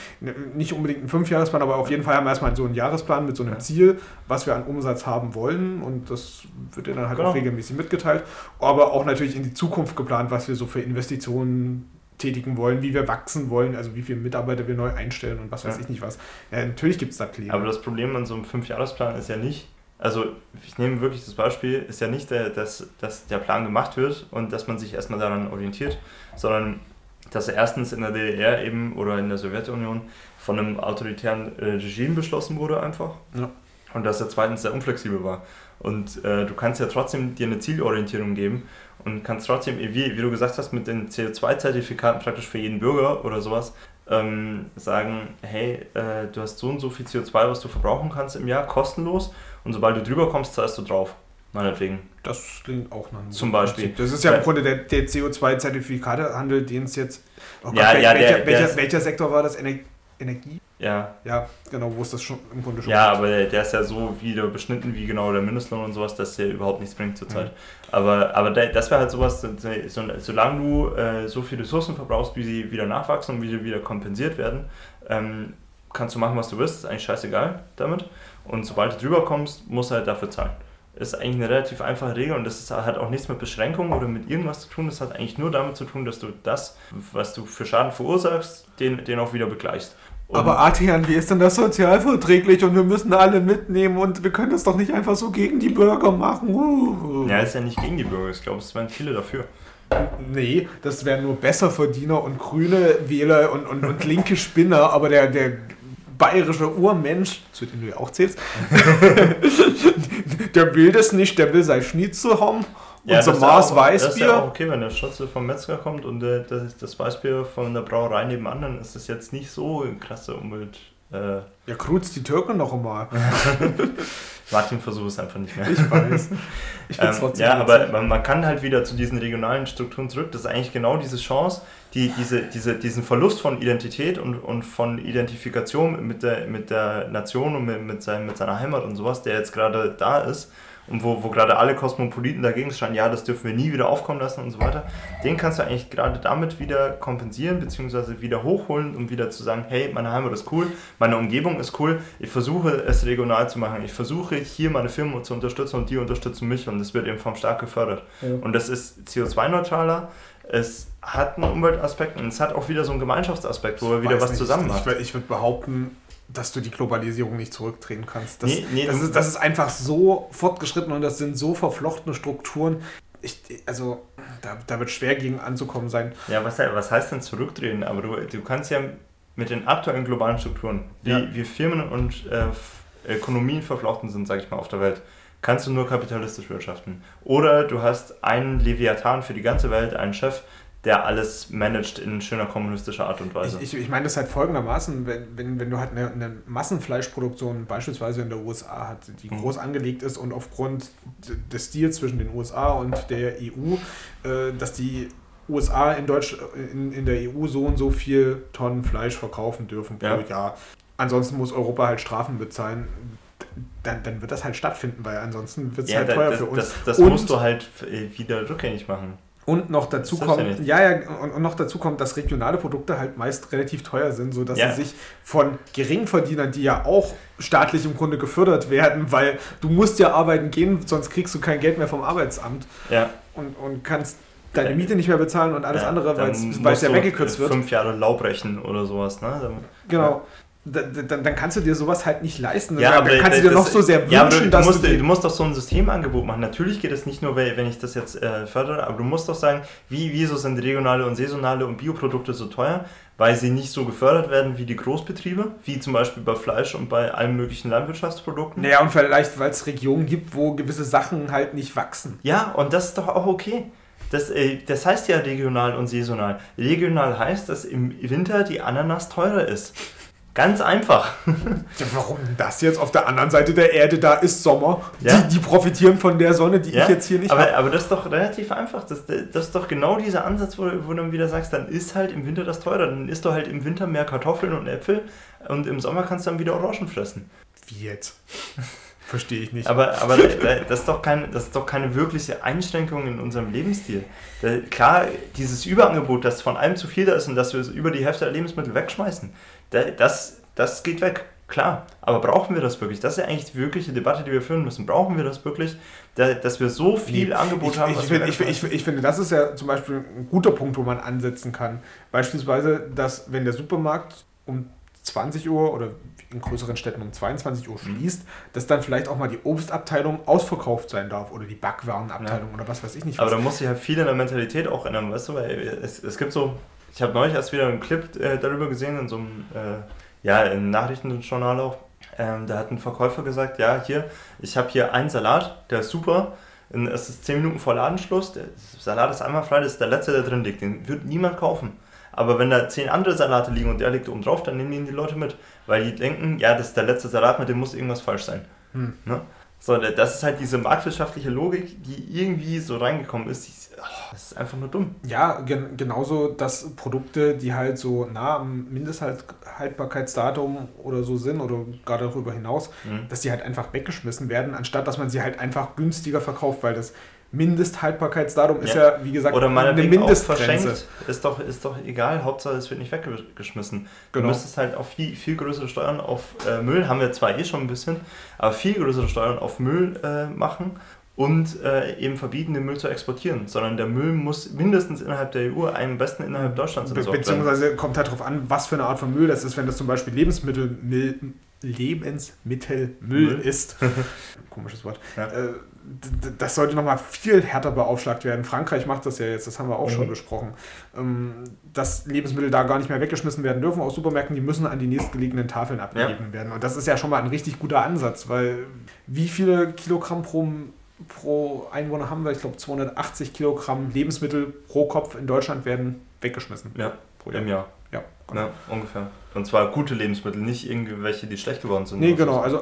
nicht unbedingt einen Fünfjahresplan, aber auf jeden Fall haben wir erstmal so einen Jahresplan mit so einem Ziel, was wir an Umsatz haben wollen und das wird dir dann halt genau. auch regelmäßig mitgeteilt. Aber auch natürlich in die Zukunft geplant, was wir so für Investitionen tätigen wollen, wie wir wachsen wollen, also wie viele Mitarbeiter wir neu einstellen und was weiß ich nicht was. Ja, natürlich gibt es da Pläne. Aber das Problem an so einem Fünfjahresplan ist ja nicht, also ich nehme wirklich das Beispiel, ist ja nicht, der, dass, dass der Plan gemacht wird und dass man sich erstmal daran orientiert, sondern dass er erstens in der DDR eben oder in der Sowjetunion von einem autoritären äh, Regime beschlossen wurde einfach. Ja. Und dass er zweitens sehr unflexibel war. Und äh, du kannst ja trotzdem dir eine Zielorientierung geben und kannst trotzdem, wie, wie du gesagt hast, mit den CO2-Zertifikaten praktisch für jeden Bürger oder sowas ähm, sagen, hey, äh, du hast so und so viel CO2, was du verbrauchen kannst im Jahr, kostenlos und sobald du drüber kommst, zahlst du drauf. Meinetwegen. Das klingt auch nach Zum Beispiel. Das ist ja im Grunde der, der CO2-Zertifikatehandel, den es jetzt. Oh Gott, ja, wel, ja, welcher, der, welcher, welcher Sektor war das? Ener Energie? Ja. Ja, genau, wo ist das schon im Grunde schon. Ja, aber der, der, ist ja so wieder beschnitten wie genau der Mindestlohn und sowas, dass der überhaupt nichts bringt zurzeit. Mhm. Aber, aber das wäre halt sowas, so, solange du äh, so viele Ressourcen verbrauchst, wie sie wieder nachwachsen und wie sie wieder kompensiert werden, ähm, kannst du machen, was du willst, ist eigentlich scheißegal damit. Und sobald du drüber kommst, musst du halt dafür zahlen. Ist eigentlich eine relativ einfache Regel und das ist, hat auch nichts mit Beschränkungen oder mit irgendwas zu tun. Das hat eigentlich nur damit zu tun, dass du das, was du für Schaden verursachst, den, den auch wieder begleichst. Aber Artian, wie ist denn das sozialverträglich und wir müssen alle mitnehmen und wir können das doch nicht einfach so gegen die Bürger machen. Uh. Ja, ist ja nicht gegen die Bürger, ich glaube, es wären viele dafür. Nee, das wären nur Besserverdiener und grüne Wähler und, und, und linke Spinner, aber der, der bayerische Urmensch, zu dem du ja auch zählst, der will das nicht, der will sein Schnitzel haben. Ja, unser Maß auch, Weißbier. Das ist ja auch okay, wenn der Schnitzel vom Metzger kommt und der, das, das Weißbier von der Brauerei nebenan, dann ist das jetzt nicht so eine krasse Umwelt. Äh ja, kruz die Türken noch einmal. Martin versucht es einfach nicht mehr. Ich weiß. Ich ähm, ja, aber man, man, kann halt wieder zu diesen regionalen Strukturen zurück. Das ist eigentlich genau diese Chance, die, diese, diese, diesen Verlust von Identität und, und von Identifikation mit der, mit der Nation und mit, mit, sein, mit seiner Heimat und sowas, der jetzt gerade da ist, und wo, wo gerade alle Kosmopoliten dagegen stehen, ja, das dürfen wir nie wieder aufkommen lassen und so weiter, den kannst du eigentlich gerade damit wieder kompensieren, beziehungsweise wieder hochholen, um wieder zu sagen, hey, meine Heimat ist cool, meine Umgebung ist cool, ich versuche es regional zu machen, ich versuche hier meine Firma zu unterstützen und die unterstützen mich und das wird eben vom Staat gefördert. Ja. Und das ist CO2-neutraler, es hat einen Umweltaspekt und es hat auch wieder so einen Gemeinschaftsaspekt, wo wir wieder was nicht, zusammen machen. Ich, ich würde behaupten, dass du die Globalisierung nicht zurückdrehen kannst. Das, nee, nee, das, ist, das ist einfach so fortgeschritten und das sind so verflochtene Strukturen. Ich, also, da, da wird schwer gegen anzukommen sein. Ja, was, was heißt denn zurückdrehen? Aber du, du kannst ja mit den aktuellen globalen Strukturen, wie, ja. wie Firmen und äh, Ökonomien verflochten sind, sage ich mal, auf der Welt, kannst du nur kapitalistisch wirtschaften. Oder du hast einen Leviathan für die ganze Welt, einen Chef, der alles managt in schöner kommunistischer Art und Weise. Ich, ich, ich meine das halt folgendermaßen, wenn, wenn, wenn du halt eine, eine, Massenfleischproduktion beispielsweise in der USA hast, die mhm. groß angelegt ist und aufgrund des Deals zwischen den USA und der EU, äh, dass die USA in, Deutsch, in, in der EU so und so viel Tonnen Fleisch verkaufen dürfen pro ja. Jahr. Ansonsten muss Europa halt Strafen bezahlen. Dann, dann wird das halt stattfinden, weil ansonsten wird es ja, halt teuer das, für uns. Das, das musst du halt wieder rückgängig machen. Und noch dazu kommt, ja, ja, und, noch dazu kommt, dass regionale Produkte halt meist relativ teuer sind, sodass ja. sie sich von Geringverdienern, die ja auch staatlich im Grunde gefördert werden, weil du musst ja arbeiten gehen, sonst kriegst du kein Geld mehr vom Arbeitsamt ja. und, und kannst deine Miete nicht mehr bezahlen und alles ja, andere, weil es ja weggekürzt wird. Fünf Jahre Laub rechnen oder sowas, ne? Dann, genau dann, dann, kannst du dir sowas halt nicht leisten. Ja, dann, dann kannst du dir noch so sehr wünschen, ja, du, dass musst, du, du musst doch so ein Systemangebot machen. Natürlich geht es nicht nur, wenn ich das jetzt äh, fördere, aber du musst doch sagen, wie, wieso sind regionale und saisonale und Bioprodukte so teuer? weil sie nicht so gefördert werden wie die Großbetriebe, wie zum Beispiel bei Fleisch und bei allen möglichen Landwirtschaftsprodukten. Naja, und vielleicht, weil es Regionen gibt, wo gewisse Sachen halt nicht wachsen. Ja, und das ist doch auch okay. Das, äh, das heißt ja regional und saisonal. Regional heißt, dass im Winter die Ananas teurer ist. Ganz einfach. Ja, warum das jetzt? Auf der anderen Seite der Erde, da ist Sommer. Ja. Die, die profitieren von der Sonne, die Ja, ich jetzt hier nicht aber, habe. aber das ist doch relativ einfach. Das, das ist doch genau dieser Ansatz, wo, wo du dann wieder sagst, dann ist halt im Winter das teurer. Dann isst du halt im Winter mehr Kartoffeln und Äpfel und im Sommer kannst du dann wieder Orangen fressen. Wie jetzt? Verstehe ich nicht. Aber, aber das, ist doch keine, das ist doch keine wirkliche Einschränkung in unserem Lebensstil. Klar, dieses Überangebot, das von allem zu viel da ist und dass wir über die Hälfte der Lebensmittel wegschmeißen, da, das, das geht weg. Klar, aber brauchen wir das wirklich? Das ist ja eigentlich die wirkliche Debatte, die wir führen müssen. Brauchen wir das wirklich, da, dass wir so viel Angebot ich, haben? Ich, was ich, ich, ich finde, das ist ja zum Beispiel ein guter Punkt, wo man ansetzen kann. Beispielsweise, dass wenn der Supermarkt um 20 Uhr oder in größeren Städten um 22 Uhr Mhm. schließt, dass dann vielleicht auch mal die Obstabteilung ausverkauft sein darf oder die Backwarenabteilung oder was weiß ich nicht. Aber was. da muss sich halt viel in der Mentalität auch ändern, weißt du, weil es, es gibt so, ich habe neulich erst wieder einen Clip äh, darüber gesehen, in so einem, äh, ja, im Nachrichtenjournal auch, ähm, da hat ein Verkäufer gesagt, ja, hier, ich habe hier einen Salat, der ist super, es ist 10 Minuten vor Ladenschluss, der Salat ist einmal frei, das ist der letzte, der drin liegt, den wird niemand kaufen. Aber wenn da 10 andere Salate liegen und der liegt oben drauf, dann nehmen ihn die Leute mit, weil die denken, ja, das ist der letzte Salat, mit dem muss irgendwas falsch sein. Hm. Ne? So, das ist halt diese marktwirtschaftliche Logik, die irgendwie so reingekommen ist. Die, oh, das ist einfach nur dumm. Ja, gen genauso, dass Produkte, die halt so nah am Mindesthaltbarkeitsdatum oder so sind oder gar darüber hinaus, Mhm. dass die halt einfach weggeschmissen werden, anstatt dass man sie halt einfach günstiger verkauft, weil das Mindesthaltbarkeitsdatum ist Ja. ja, wie gesagt, Oder eine Mindestgrenze. verschenkt. Ist doch, ist doch egal, Hauptsache es wird nicht weggeschmissen. Du Genau. müsstest halt auch viel, viel größere Steuern auf äh, Müll, haben wir zwar eh schon ein bisschen, aber viel größere Steuern auf Müll äh, machen und äh, eben verbieten, den Müll zu exportieren, sondern der Müll muss mindestens innerhalb der EU, am besten innerhalb Deutschlands Be beziehungsweise kommt halt darauf an, was für eine Art von Müll das ist. Wenn das zum Beispiel Lebensmittel, Lebensmittelmüll Müll. ist, komisches Wort, Ja. äh, das sollte nochmal viel härter beaufschlagt werden. Frankreich macht das ja jetzt, das haben wir auch schon Mhm. besprochen, ähm, dass Lebensmittel da gar nicht mehr weggeschmissen werden dürfen aus Supermärkten, die müssen an die nächstgelegenen Tafeln abgegeben werden. Und das ist ja schon mal ein richtig guter Ansatz, weil wie viele Kilogramm pro, pro Einwohner haben wir? Ich glaube 280 Kilogramm Lebensmittel pro Kopf in Deutschland werden weggeschmissen. Ja, Pro im Jahr. Ja, genau. Ja, ungefähr. Und zwar gute Lebensmittel, nicht irgendwelche, die schlecht geworden sind. Nee, genau. so. Also,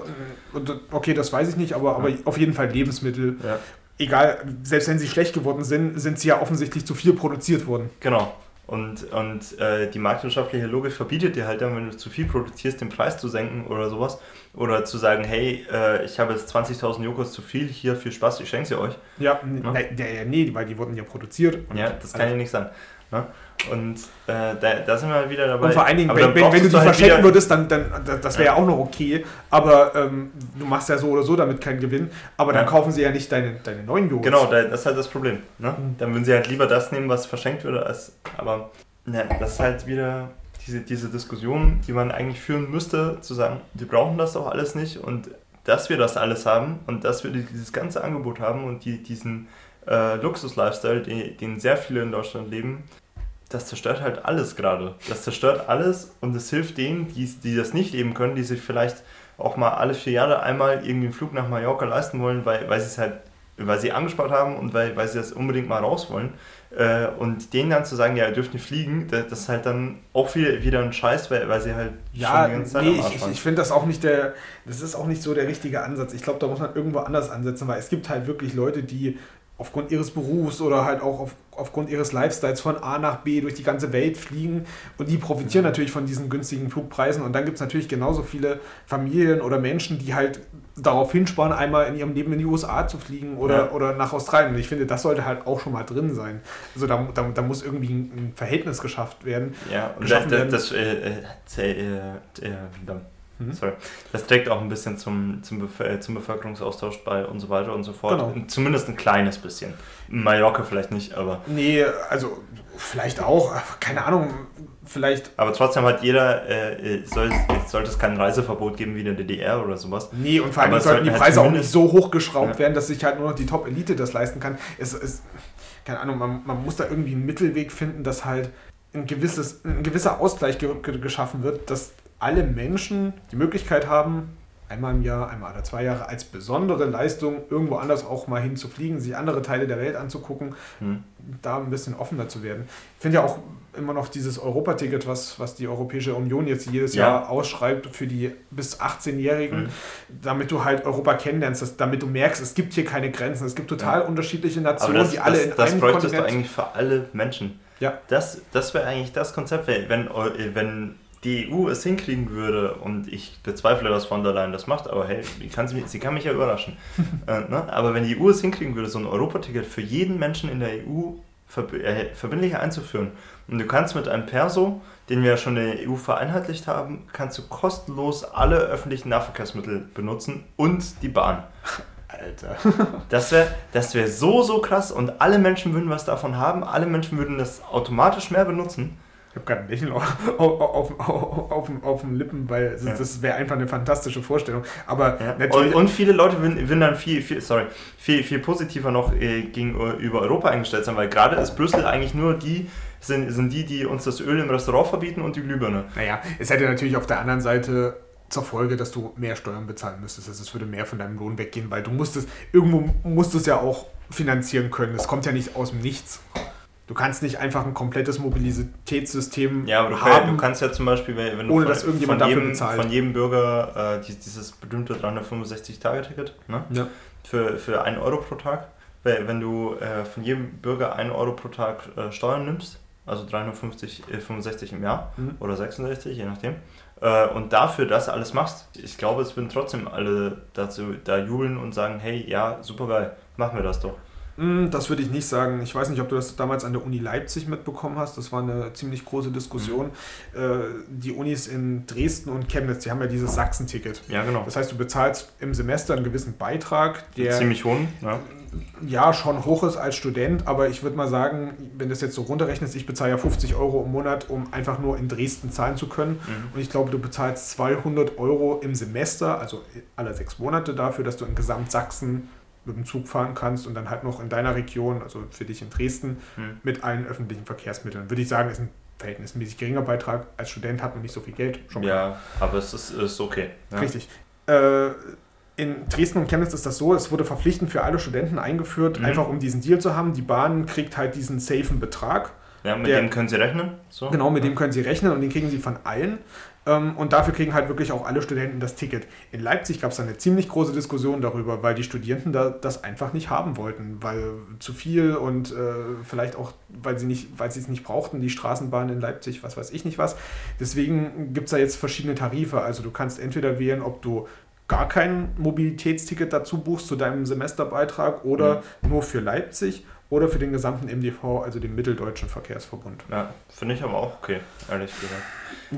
okay, das weiß ich nicht, aber, aber Ja. auf jeden Fall Lebensmittel. Ja, Egal, selbst wenn sie schlecht geworden sind, sind sie ja offensichtlich zu viel produziert worden. genau. Und, und äh, die marktwirtschaftliche Logik verbietet dir halt dann, wenn du zu viel produzierst, den Preis zu senken oder sowas. Oder zu sagen, hey, äh, ich habe jetzt 20.000 Joghurts zu viel, hier viel Spaß, ich schenke sie euch. Ja, n- Ja. nein, ja, ja, nee, weil die wurden ja produziert. Ja, das kann ja nicht sein. Ne? Und äh, da, da sind wir halt wieder dabei. Und vor allen Dingen, wenn, wenn, wenn du die halt verschenken würdest, dann, dann da- das wäre ja. auch noch okay. Aber ähm, du machst ja so oder so damit keinen Gewinn. Aber dann Ja. kaufen sie ja nicht deine, deine neuen Joghurts. Genau, da, das ist halt das Problem. Ne? Mhm. Dann würden sie halt lieber das nehmen, was verschenkt würde, als. Aber ne, das ist halt wieder diese, diese Diskussion, die man eigentlich führen müsste, zu sagen, wir brauchen das doch alles nicht und dass wir das alles haben und dass wir dieses ganze Angebot haben und die, diesen äh, Luxus-Lifestyle, den, den sehr viele in Deutschland leben, das zerstört halt alles gerade. Das zerstört alles und es hilft denen, die, die das nicht leben können, die sich vielleicht auch mal alle vier Jahre einmal irgendwie einen Flug nach Mallorca leisten wollen, weil, weil sie es halt, weil sie angespart haben und weil, weil sie das unbedingt mal raus wollen. Äh, und denen dann zu sagen, ja, ihr dürft nicht fliegen, das, ist halt dann auch wieder, wieder ein Scheiß, weil, weil sie halt Ja, schon die ganze Zeit nee, am Arsch ich, ich finde das auch nicht der, das ist auch nicht so der richtige Ansatz. Ich glaube, da muss man irgendwo anders ansetzen, weil es gibt halt wirklich Leute, die aufgrund ihres Berufs oder halt auch auf, aufgrund ihres Lifestyles von A nach B durch die ganze Welt fliegen und die profitieren natürlich von diesen günstigen Flugpreisen und dann gibt es natürlich genauso viele Familien oder Menschen, die halt darauf hinsparen, einmal in ihrem Leben in die USA zu fliegen oder, Ja. oder nach Australien. Und ich finde, das sollte halt auch schon mal drin sein. Also da, da, da muss irgendwie ein, Verhältnis geschafft werden. Ja, und das, das, das, äh, äh, äh, äh, Mhm. sorry. das trägt auch ein bisschen zum, zum, Bef äh, zum Bevölkerungsaustausch bei und so weiter und so fort. Genau. Zumindest ein kleines bisschen. Mallorca vielleicht nicht, aber, Nee, also vielleicht auch, keine Ahnung, vielleicht. aber trotzdem hat jeder, äh, äh, soll, sollte es kein Reiseverbot geben wie in der DDR oder sowas. Nee, und vor allem sollten die halt Preise auch zumindest- nicht so hochgeschraubt Ja. werden, dass sich halt nur noch die Top-Elite das leisten kann. Es ist, keine Ahnung, man, man muss da irgendwie einen Mittelweg finden, dass halt ein, gewisses, ein gewisser Ausgleich ge geschaffen wird, dass alle Menschen die Möglichkeit haben, einmal im Jahr, einmal alle zwei Jahre als besondere Leistung irgendwo anders auch mal hinzufliegen, sich andere Teile der Welt anzugucken, hm. da ein bisschen offener zu werden. Ich finde ja auch immer noch dieses Europaticket, was, was die Europäische Union jetzt jedes ja. Jahr ausschreibt für die bis 18-Jährigen, mhm. damit du halt Europa kennenlernst, damit du merkst, es gibt hier keine Grenzen, es gibt total ja. unterschiedliche Nationen, das, die alle das, in das einem bräuchtest du eigentlich für alle Menschen. Ja. Das, das wäre eigentlich das Konzept, wenn, wenn die EU es hinkriegen würde, und ich bezweifle, dass von der Leyen das macht, aber hey, kann sie, sie, kann mich ja überraschen. äh, ne? Aber wenn die EU es hinkriegen würde, so ein Europaticket für jeden Menschen in der EU verb äh, verbindlich einzuführen, und du kannst mit einem Perso, den wir ja schon in der EU vereinheitlicht haben, kannst du kostenlos alle öffentlichen Nahverkehrsmittel benutzen und die Bahn. Alter. Das wäre das wär so, so krass und alle Menschen würden was davon haben, alle Menschen würden das automatisch mehr benutzen. Ich habe gerade ein Lächeln auf, auf, auf, auf, auf den Lippen, weil das, ja. das wäre einfach eine fantastische Vorstellung. Aber ja. natürlich. Und, und, viele Leute würden, dann viel, viel, sorry, viel, viel positiver noch äh, gegenüber Europa eingestellt sein, weil gerade ist Brüssel eigentlich nur die, sind, sind die, die uns das Öl im Restaurant verbieten und die Glühbirne. Naja, es hätte natürlich auf der anderen Seite zur Folge, dass du mehr Steuern bezahlen müsstest. Also es würde mehr von deinem Lohn weggehen, weil du musstest, irgendwo musst du es ja auch finanzieren können. Es kommt ja nicht aus dem Nichts. Du kannst nicht einfach ein komplettes Mobilitätssystem ja, aber du, haben, du kannst ja zum Beispiel, wenn du ohne von, dass irgendjemand von jedem, bezahlt. von jedem Bürger äh, dieses berühmte 365-Tage-Ticket ne? ja. für, für 1 Euro pro Tag, wenn du äh, von jedem Bürger 1 Euro pro Tag äh, Steuern nimmst, also 350, äh, 65 im Jahr mhm. oder 66, je nachdem, äh, und dafür das alles machst, ich glaube, es würden trotzdem alle dazu da jubeln und sagen, hey, ja, super geil, machen wir das doch. Hm, das würde ich nicht sagen. Ich weiß nicht, ob du das damals an der Uni Leipzig mitbekommen hast. Das war eine ziemlich große Diskussion. Mhm. Äh, die Unis in Dresden und Chemnitz, die haben ja dieses Sachsen-Ticket. Ja, genau. Das heißt, du bezahlst im Semester einen gewissen Beitrag, der. Ziemlich hohen, ja. Ja, schon hoch ist als Student, aber ich würde mal sagen, wenn du das jetzt so runterrechnest, ich bezahle ja 50 Euro im Monat, um einfach nur in Dresden zahlen zu können. Mhm. Und ich glaube, du bezahlst 200 Euro im Semester, also alle sechs Monate dafür, dass du in Gesamtsachsen mit dem Zug fahren kannst und dann halt noch in deiner Region, also für dich in Dresden, hm. mit allen öffentlichen Verkehrsmitteln. Würde ich sagen, ist ein verhältnismäßig geringer Beitrag. Als Student hat man nicht so viel Geld. Schon ja, aber es ist, ist okay. Ja. Richtig. Äh, in Dresden und Chemnitz ist das so, es wurde verpflichtend für alle Studenten eingeführt, mhm. einfach um diesen Deal zu haben. Die Bahn kriegt halt diesen safen Betrag. Ja, mit der, dem können sie rechnen. So. Genau, mit ja. dem können sie rechnen und den kriegen sie von allen. Ähm, und dafür kriegen halt wirklich auch alle Studenten das Ticket. In Leipzig gab es eine ziemlich große Diskussion darüber, weil die Studierenden da das einfach nicht haben wollten, weil zu viel und äh, vielleicht auch, weil sie nicht, weil sie es nicht brauchten, die Straßenbahn in Leipzig, was weiß ich nicht was. Deswegen gibt es da jetzt verschiedene Tarife. Also du kannst entweder wählen, ob du gar kein Mobilitätsticket dazu buchst zu deinem Semesterbeitrag oder mhm. nur für Leipzig oder für den gesamten MDV, also den Mitteldeutschen Verkehrsverbund. Ja, finde ich aber auch okay, ehrlich gesagt.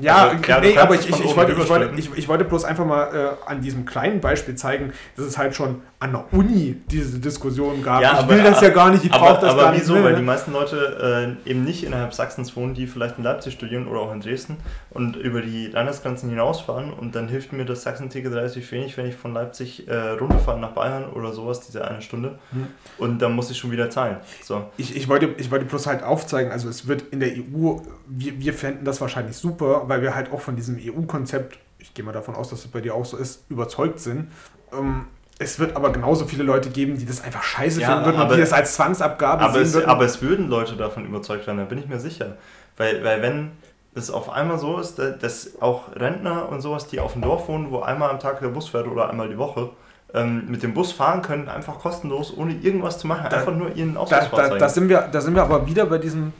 Ja, also, klar, nee, aber ich, ich, ich, wollte, ich, wollte, ich, wollte bloß einfach mal äh, an diesem kleinen Beispiel zeigen, dass es halt schon an der Uni diese Diskussion gab. Ja, ich aber, will das ja gar nicht, ich brauche das aber gar nicht. Aber wieso? Weil die meisten Leute äh, eben nicht innerhalb Sachsens wohnen, die vielleicht in Leipzig studieren oder auch in Dresden und über die Landesgrenzen hinausfahren und dann hilft mir das Sachsen-Ticket relativ wenig, wenn ich von Leipzig äh, runterfahre nach Bayern oder sowas, diese eine Stunde hm. und dann muss ich schon wieder zahlen. So. Ich, ich, wollte, ich wollte bloß halt aufzeigen, also es wird in der EU, wir, wir fänden das wahrscheinlich super, weil wir halt auch von diesem EU-Konzept, ich gehe mal davon aus, dass es bei dir auch so ist, überzeugt sind. Ähm, es wird aber genauso viele Leute geben, die das einfach scheiße ja, finden würden und die das als Zwangsabgabe aber sehen es, würden. Aber es würden Leute davon überzeugt werden, da bin ich mir sicher. Weil, weil wenn es auf einmal so ist, dass auch Rentner und sowas, die auf dem Dorf wohnen, wo einmal am Tag der Bus fährt oder einmal die Woche, ähm, mit dem Bus fahren können, einfach kostenlos, ohne irgendwas zu machen, da, einfach nur ihren Ausweis da, da, da, sind wir, da sind wir aber wieder bei diesem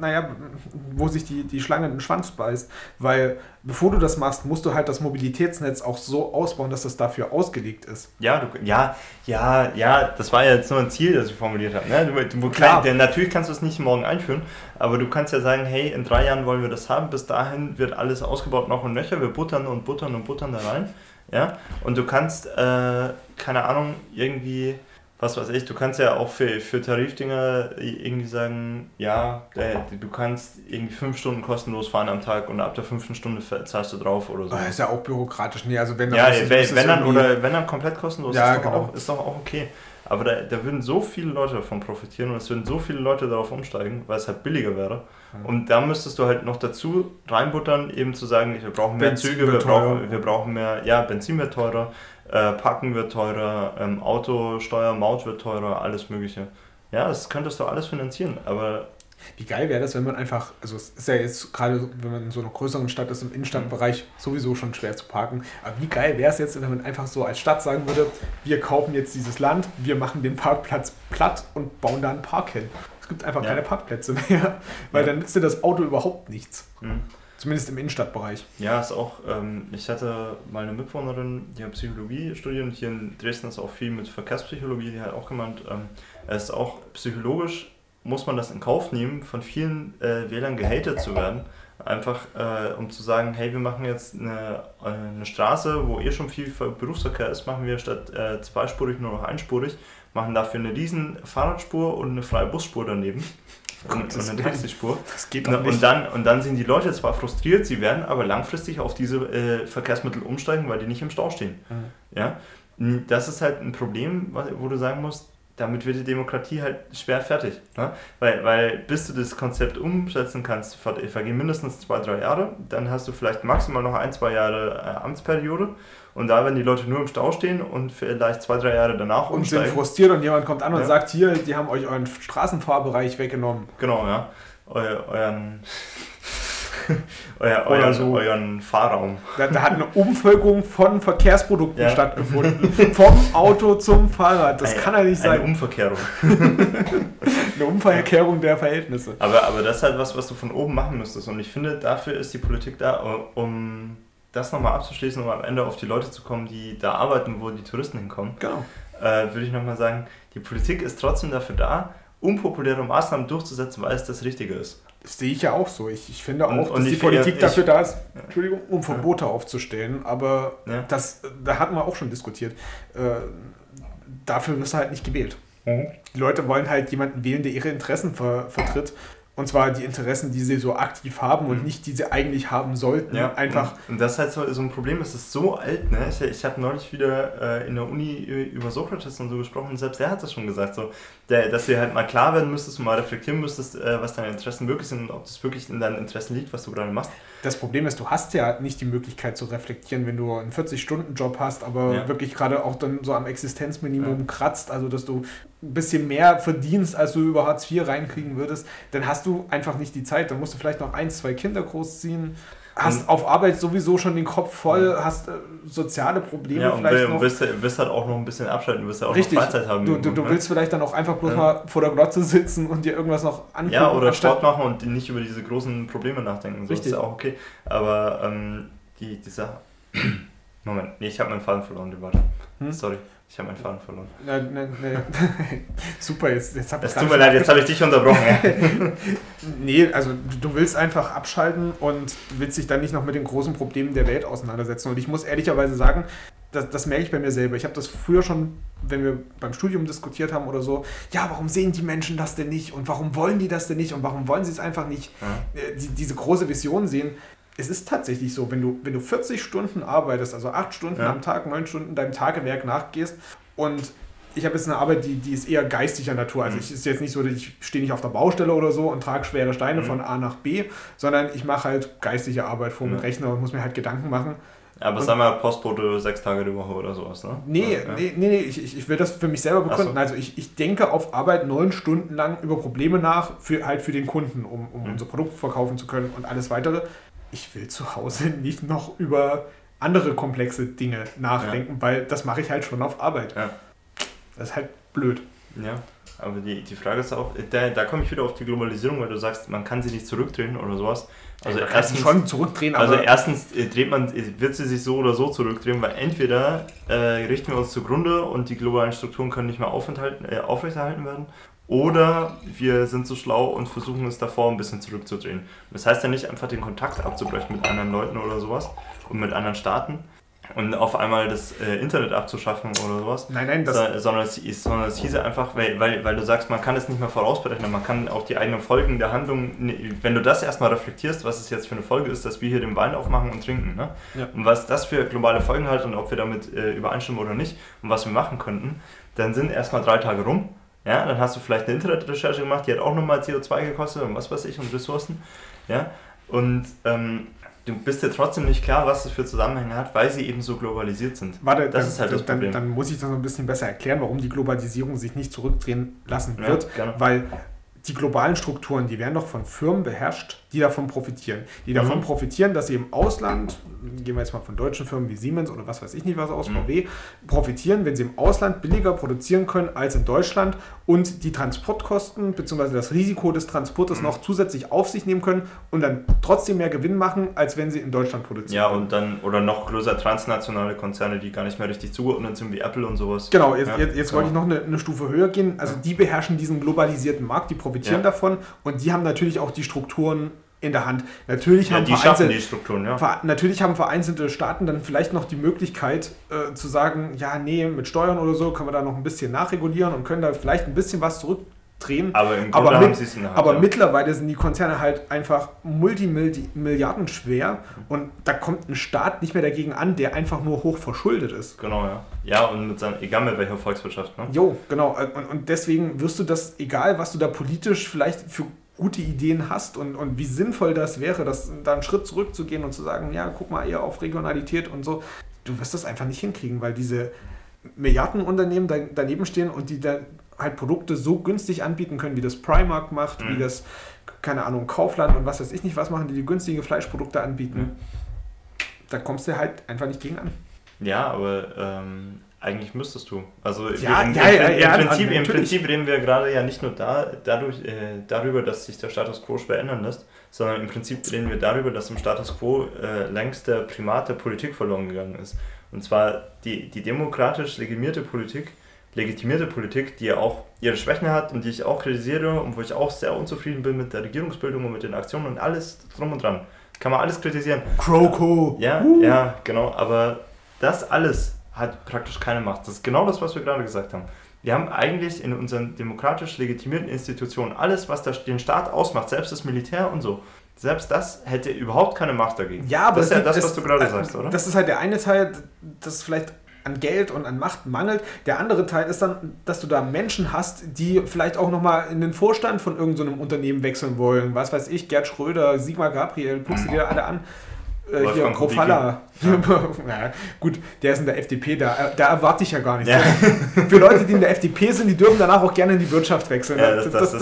naja, wo sich die, die Schlange in den Schwanz beißt. Weil bevor du das machst, musst du halt das Mobilitätsnetz auch so ausbauen, dass das dafür ausgelegt ist. Ja, du, ja, ja, ja, das war ja jetzt nur ein Ziel, das ich formuliert habe. Ne? Du, du, Klar. Kann, natürlich kannst du es nicht morgen einführen, aber du kannst ja sagen, hey, in drei Jahren wollen wir das haben, bis dahin wird alles ausgebaut, noch und nöcher, wir buttern und buttern und buttern da rein. Ja? Und du kannst, äh, keine Ahnung, irgendwie was weiß ich, du kannst ja auch für, für Tarifdinger irgendwie sagen, ja, der, du kannst irgendwie fünf Stunden kostenlos fahren am Tag und ab der fünften Stunde zahlst du drauf oder so. Das ist ja auch byrokratisch. Nee, also wenn dann ja, wenn, wenn dann, oder wenn dann komplett kostenlos, ja, ist, doch genau. auch, ist doch auch okay. Aber da, da würden so viele Leute davon profitieren und es würden so viele Leute darauf umsteigen, weil es halt billiger wäre. Mhm. Und da müsstest du halt noch dazu reinbuttern, eben zu sagen, wir brauchen mehr Benzin Züge, wir brauchen, wir brauchen mehr, ja, Benzin wird teurer, äh, Parken wird teurer, ähm, Autosteuer, Maut wird teurer, alles Mögliche. Ja, das könntest du alles finanzieren, aber wie geil wäre das, wenn man einfach, also es ist ja jetzt gerade, wenn man in so einer größeren Stadt ist, im Innenstadtbereich sowieso schon schwer zu parken. Aber wie geil wäre es jetzt, wenn man einfach so als Stadt sagen würde, wir kaufen jetzt dieses Land, wir machen den Parkplatz platt und bauen da einen Park hin. Es gibt einfach ja. keine Parkplätze mehr, weil ja. dann ist ja das Auto überhaupt nichts. Mhm. Zumindest im Innenstadtbereich. Ja, ist auch, ähm, ich hatte mal eine Mitbewohnerin, die hat Psychologie studiert und hier in Dresden ist auch viel mit Verkehrspsychologie, die hat auch gemeint, ähm, es ist auch psychologisch muss man das in Kauf nehmen, von vielen äh, Wählern gehatet zu werden. Einfach äh, um zu sagen, hey, wir machen jetzt eine, äh, eine Straße, wo eh schon viel Berufsverkehr ist, machen wir statt äh, zweispurig nur noch einspurig, machen dafür eine riesen Fahrradspur und eine freie Busspur daneben. Und, und eine Taxispur. Das geht doch nicht. Und dann, und dann sind die Leute zwar frustriert, sie werden aber langfristig auf diese äh, Verkehrsmittel umsteigen, weil die nicht im Stau stehen. Mhm. Ja? Das ist halt ein Problem, wo du sagen musst, damit wird die Demokratie halt schwer fertig. Ne? Weil, weil bis du das Konzept umsetzen kannst, vergehen mindestens zwei, drei Jahre, dann hast du vielleicht maximal noch ein, zwei Jahre äh, Amtsperiode. Und da, wenn die Leute nur im Stau stehen und vielleicht zwei, drei Jahre danach und sind frustriert und jemand kommt an und ja. sagt, hier, die haben euch euren Straßenfahrbereich weggenommen. Genau, ja. Eu, euren Euer, euren, so. euren Fahrraum. Da, da, hat eine Umvölkerung von Verkehrsprodukten ja. stattgefunden. Vom Auto zum Fahrrad. Das eine, kann ja nicht sein. Eine Umverkehrung. eine Umverkehrung der Verhältnisse. Aber, aber das ist halt was, was du von oben machen müsstest. Und ich finde, dafür ist die Politik da, um das nochmal abzuschließen, um am Ende auf die Leute zu kommen, die da arbeiten, wo die Touristen hinkommen. Genau. Äh, würde ich nochmal sagen, die Politik ist trotzdem dafür da, unpopuläre Maßnahmen durchzusetzen, weil es das Richtige ist. Das sehe ich ja auch so. Ich, ich finde auch, und, dass und die Politik ich, dafür da ist, Entschuldigung, um Verbote ja. aufzustellen. Aber ja. das, da hatten wir auch schon diskutiert. Äh, dafür wirst du halt nicht gewählt. Mhm. Die Leute wollen halt jemanden wählen, der ihre Interessen ver vertritt. Und zwar die Interessen, die sie so aktiv haben und mhm. nicht die sie eigentlich haben sollten. Ja, einfach. Und, und das ist halt so, so ein Problem, es ist so alt, ne? Ich, ich habe neulich wieder äh, in der Uni über Sokrates und so gesprochen und selbst der hat das schon gesagt, so, der, dass dir halt mal klar werden müsstest und mal reflektieren müsstest, äh, was deine Interessen wirklich sind und ob das wirklich in deinen Interessen liegt, was du gerade machst. Das Problem ist, du hast ja nicht die Möglichkeit zu reflektieren, wenn du einen 40-Stunden-Job hast, aber ja. wirklich gerade auch dann so am Existenzminimum ja. kratzt, also dass du ein bisschen mehr verdienst, als du über Hartz IV reinkriegen würdest, dann hast du einfach nicht die Zeit. Dann musst du vielleicht noch ein, zwei Kinder großziehen hast auf Arbeit sowieso schon den Kopf voll, hast äh, soziale Probleme ja, und vielleicht will, noch. Willst, willst halt auch noch ein bisschen abschalten, willst ja auch Richtig. noch Freizeit haben. Du, du, du ne? willst vielleicht dann auch einfach bloß ja. mal vor der Glotze sitzen und dir irgendwas noch angucken. Ja, oder Sport machen und nicht über diese großen Probleme nachdenken. So Richtig. ist ja auch okay. Aber ähm, die, die Sache... Moment, nee, ich habe meinen Faden verloren, die Warte. Hm? Sorry. Ich habe meinen Faden verloren. Nein, nein, nein. Super, jetzt, jetzt habe ich. Es tut mir leid, jetzt habe ich dich unterbrochen. nee, also du willst einfach abschalten und willst dich dann nicht noch mit den großen Problemen der Welt auseinandersetzen. Und ich muss ehrlicherweise sagen, das, das merke ich bei mir selber. Ich habe das früher schon, wenn wir beim Studium diskutiert haben oder so, ja, warum sehen die Menschen das denn nicht und warum wollen die das denn nicht und warum wollen sie es einfach nicht, ja. Äh, die, diese große Vision sehen es ist tatsächlich so, wenn du, wenn du 40 Stunden arbeitest, also 8 Stunden ja. am Tag, 9 Stunden deinem Tagewerk nachgehst und ich habe jetzt eine Arbeit, die, die ist eher geistiger Natur. Also mhm. es ist jetzt nicht so, dass ich stehe nicht auf der Baustelle oder so und trage schwere Steine mhm. von A nach B, sondern ich mache halt geistige Arbeit vor dem mhm. Rechner und muss mir halt Gedanken machen. Aber sagen wir Postbote sechs Tage die Woche oder sowas, ne? Nee, ja. nee, nee, nee, ich, ich will das für mich selber begründen. So. Also ich, ich denke auf Arbeit neun Stunden lang über Probleme nach, für, halt für den Kunden, um, um mhm. unser Produkt verkaufen zu können und alles weitere ich will zu Hause nicht noch über andere komplexe Dinge nachdenken, ja. weil das mache ich halt schon auf Arbeit. Ja. Das ist halt blöd. Ja, aber die, die Frage ist auch, da, da komme ich wieder auf die Globalisierung, weil du sagst, man kann sie nicht zurückdrehen oder sowas. Also ja, erstens schon zurückdrehen, also erstens äh, dreht man, wird sie sich so oder so zurückdrehen, weil entweder äh, richten wir uns zugrunde und die globalen Strukturen können nicht mehr äh, aufrechterhalten werden, oder wir sind so schlau und versuchen es davor ein bisschen zurückzudrehen. Das heißt ja nicht einfach den Kontakt abzubrechen mit anderen Leuten oder sowas und mit anderen Staaten, und auf einmal das äh, Internet abzuschaffen oder sowas. Nein, nein, das so, sondern, es, sondern es hieße einfach, weil, weil, weil du sagst, man kann es nicht mehr vorausberechnen, man kann auch die eigenen Folgen der Handlung, wenn du das erstmal reflektierst, was es jetzt für eine Folge ist, dass wir hier den Wein aufmachen und trinken, ne? Ja. und was das für globale Folgen hat und ob wir damit äh, übereinstimmen oder nicht und was wir machen könnten, dann sind erstmal drei Tage rum. Ja, dann hast du vielleicht eine Internetrecherche gemacht, die hat auch nochmal CO2 gekostet und was weiß ich und Ressourcen. Ja, und ähm, du bist dir trotzdem nicht klar, was das für Zusammenhänge hat, weil sie eben so globalisiert sind. Warte, das dann, ist halt das dann, Problem. Dann muss ich das noch ein bisschen besser erklären, warum die Globalisierung sich nicht zurückdrehen lassen Ja, wird. gerne. Weil die globalen Strukturen, die werden doch von Firmen beherrscht, die davon profitieren. Die davon Mhm. profitieren, dass sie im Ausland, gehen wir jetzt mal von deutschen Firmen wie Siemens oder was weiß ich nicht was aus, Mhm. VW, profitieren, wenn sie im Ausland billiger produzieren können als in Deutschland und die Transportkosten bzw. das Risiko des Transportes Mhm. noch zusätzlich auf sich nehmen können und dann trotzdem mehr Gewinn machen, als wenn sie in Deutschland produzieren. Ja, und dann, oder noch größer transnationale Konzerne, die gar nicht mehr richtig zugeordnet sind, wie Apple und sowas. Genau, jetzt, Ja, jetzt, jetzt genau. wollte ich noch eine, eine Stufe höher gehen. Also die beherrschen diesen globalisierten Markt, die profitieren Ja. davon und die haben natürlich auch die Strukturen in der Hand. Natürlich Ja, haben ja. Natürlich haben vereinzelte Staaten dann vielleicht noch die Möglichkeit äh, zu sagen, ja, nee, mit Steuern oder so können wir da noch ein bisschen nachregulieren und können da vielleicht ein bisschen was zurückdrehen. Aber im Grunde Aber, haben mit, Hand. aber ja. mittlerweile sind die Konzerne halt einfach multimilliarden schwer und da kommt ein Staat nicht mehr dagegen an, der einfach nur hoch verschuldet ist. Genau, ja. Ja, und mit seinem, egal mit welcher Volkswirtschaft, ne? Jo, genau. Und, und deswegen wirst du das, egal was du da politisch vielleicht für gute Ideen hast und, und wie sinnvoll das wäre, das, da einen Schritt zurückzugehen und zu sagen, ja, guck mal eher auf Regionalität und so, du wirst das einfach nicht hinkriegen, weil diese Milliardenunternehmen da, daneben stehen und die da halt Produkte so günstig anbieten können, wie das Primark macht, wie Mhm. das, keine Ahnung, Kaufland und was weiß ich nicht was machen, die die günstige Fleischprodukte anbieten. Mhm. Da kommst du halt einfach nicht gegen an. Ja, aber ähm, eigentlich müsstest du. Also Ja, im, ja, im, ja, im, Prinzip, im. Prinzip reden wir gerade ja nicht nur da, dadurch, äh, darüber, dass sich der Status quo schwer ändern lässt, sondern im Prinzip reden wir darüber, dass im Status quo äh, längst der Primat der Politik verloren gegangen ist. Und zwar die, die demokratisch legitimierte Politik, legitimierte Politik, die ja auch ihre Schwächen hat und die ich auch kritisiere und wo ich auch sehr unzufrieden bin mit der Regierungsbildung und mit den Aktionen und alles drum und dran. Kann man alles kritisieren. Kroko! Ja, ja, genau. Aber das alles hat praktisch keine Macht. Das ist genau das, was wir gerade gesagt haben. Wir haben eigentlich in unseren demokratisch legitimierten Institutionen alles, was den Staat ausmacht, selbst das Militär und so. Selbst das hätte überhaupt keine Macht dagegen. Ja, aber das ist ja das, was du gerade äh, sagst, oder? Das ist halt der eine Teil, das vielleicht an Geld und an Macht mangelt. Der andere Teil ist dann, dass du da Menschen hast, die vielleicht auch nochmal in den Vorstand von irgendeinem Unternehmen wechseln wollen. Was weiß ich, Gerd Schröder, Sigmar Gabriel, guckst du dir alle an. Äh, hier, Wolfgang Profalla. Ja. gut, der ist in der FDP, da, da erwarte ich ja gar nichts. Ja. Für Leute, die in der FDP sind, die dürfen danach auch gerne in die Wirtschaft wechseln. Ja, das-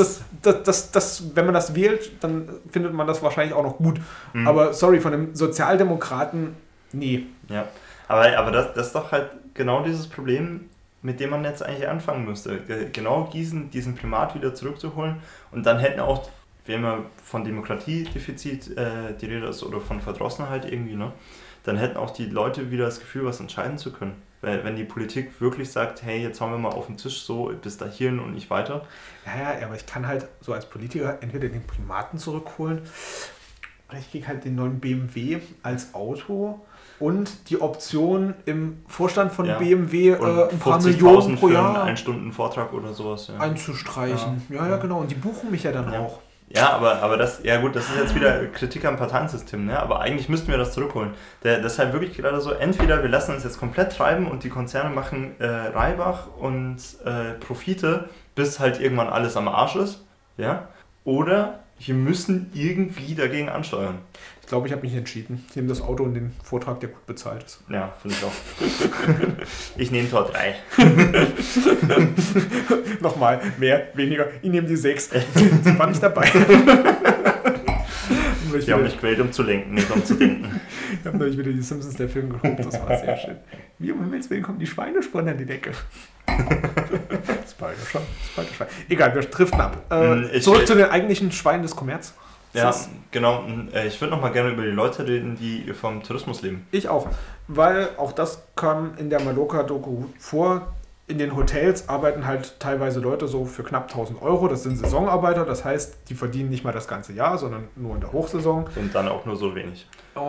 das, das das, wenn man das wählt, dann findet man das wahrscheinlich auch noch gut. Mhm. Aber sorry, von einem Sozialdemokraten, nee. Ja, aber, aber das, das ist doch halt genau dieses Problem, mit dem man jetzt eigentlich anfangen müsste. Ge- Genau diesen, diesen Primat wieder zurückzuholen und dann hätten auch, wenn man von Demokratiedefizit äh, die Rede ist oder von Verdrossenheit irgendwie, ne, dann hätten auch die Leute wieder das Gefühl, was entscheiden zu können. Weil wenn die Politik wirklich sagt, hey, jetzt haben wir mal auf den Tisch so bis dahin und nicht weiter. Ja, ja, aber ich kann halt so als Politiker entweder den Primaten zurückholen oder ich kriege halt den neuen BMW als Auto und die Option im Vorstand von Ja. BMW äh, ein paar 50.000 Millionen pro für einen Jahr Ein-Stunden-Vortrag oder sowas. Ja. einzustreichen. Ja. ja, genau. Und die buchen mich ja dann Ja. auch. Ja, aber, aber das, ja gut, das ist jetzt wieder Kritik am Parteiensystem, ne? aber eigentlich müssten wir das zurückholen. Der, das ist halt wirklich gerade so, entweder wir lassen uns jetzt komplett treiben und die Konzerne machen äh, Reibach und äh, Profite, bis halt irgendwann alles am Arsch ist, ja, oder wir müssen irgendwie dagegen ansteuern. Ich glaube, ich habe mich entschieden. Ich nehme das Auto und den Vortrag, der gut bezahlt ist. Ja, finde ich auch. ich nehme Tor 3. Nochmal, mehr, weniger. Ich nehme die sechs. Sie war nicht dabei. ich Die haben mich gewählt, um zu lenken, nicht um zu denken. habe neulich wieder die Simpsons der Film geguckt, das war sehr schön. Wie um Himmels Willen kommen die Schweinesponnen an die Decke. Spider-Schwein, Spider-Schwein. Egal, wir driften ab. Äh, Mm, zurück zu den eigentlichen Schweinen des Kommerz. Ja, Das- genau. und, äh, Ich würde noch mal gerne über die Leute reden, die vom Tourismus leben. Ich auch. Weil auch das kam in der Maloka-Doku vor. In den Hotels arbeiten halt teilweise Leute so für knapp 1000 Euro. Das sind Saisonarbeiter, das heißt, die verdienen nicht mal das ganze Jahr, sondern nur in der Hochsaison. Und dann auch nur so wenig.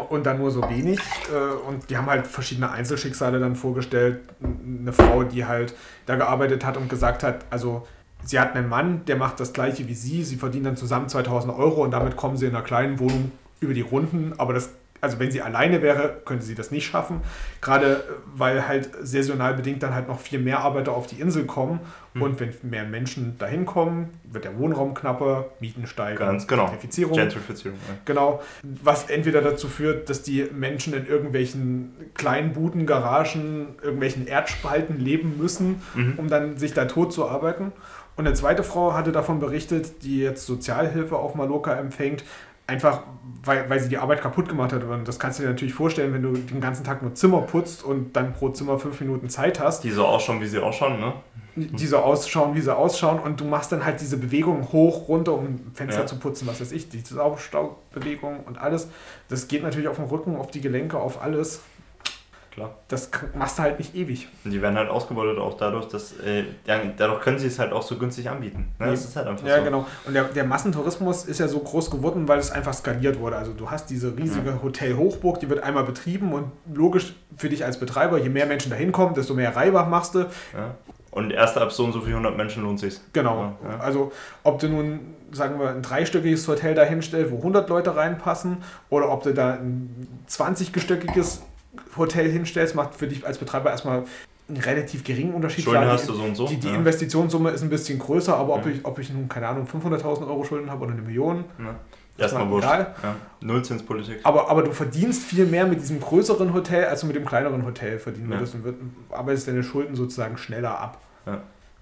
Und dann nur so wenig. Äh, und die haben halt verschiedene Einzelschicksale dann vorgestellt. Eine Frau, die halt da gearbeitet hat und gesagt hat, also sie hat einen Mann, der macht das gleiche wie sie. Sie verdienen dann zusammen 2000 Euro und damit kommen sie in einer kleinen Wohnung über die Runden. Aber das also wenn sie alleine wäre, könnte sie das nicht schaffen. Gerade äh, weil halt saisonal bedingt dann halt noch viel mehr Arbeiter auf die Insel kommen. Mhm. Und wenn mehr Menschen dahin kommen, wird der Wohnraum knapper, Mieten steigen, Ganz genau. Gentrifizierung. Gentrifizierung ja. Genau. Was entweder dazu führt, dass die Menschen in irgendwelchen kleinen Buden, Garagen, irgendwelchen Erdspalten leben müssen, mhm. um dann sich da tot zu arbeiten. Und eine zweite Frau hatte davon berichtet, die jetzt Sozialhilfe auf Mallorca empfängt, einfach weil, weil sie die Arbeit kaputt gemacht hat. Und das kannst du dir natürlich vorstellen, wenn du den ganzen Tag nur Zimmer putzt und dann pro Zimmer fünf Minuten Zeit hast. Die so ausschauen, wie sie ausschauen, ne? Die so ausschauen, wie sie ausschauen. Und du machst dann halt diese Bewegung hoch, runter, um Fenster ja. zu putzen, was weiß ich, die Saugstaubbewegung und alles. Das geht natürlich auf den Rücken, auf die Gelenke, auf alles klar. Das machst du halt nicht ewig. Und die werden halt ausgebeutet auch dadurch, dass äh, dadurch können sie es halt auch so günstig anbieten. Ne? Das ist halt einfach ja, so. genau. Und der, der Massentourismus ist ja so groß geworden, weil es einfach skaliert wurde. Also du hast diese riesige ja. Hotel-Hochburg, die wird einmal betrieben und logisch für dich als Betreiber, je mehr Menschen da hinkommen, desto mehr Reibach machst du. Ja. Und erst ab so und so viel 100 Menschen lohnt sich. Genau. Ja. Also ob du nun, sagen wir, ein dreistöckiges Hotel da hinstellst, wo 100 Leute reinpassen, oder ob du da ein 20-gestöckiges Hotel hinstellst, macht für dich als Betreiber erstmal einen relativ geringen Unterschied. Schulden Klar, hast du so und so. Die, die ja. Investitionssumme ist ein bisschen größer, aber ob, ja. ich, ob ich nun, keine Ahnung, 500.000 Euro Schulden habe oder eine Million, ja. Erstmal wurscht. Egal. Ja. Nullzinspolitik. Aber, aber du verdienst viel mehr mit diesem größeren Hotel, als du mit dem kleineren Hotel verdienen würdest und wird, arbeitest deine Schulden sozusagen schneller ab,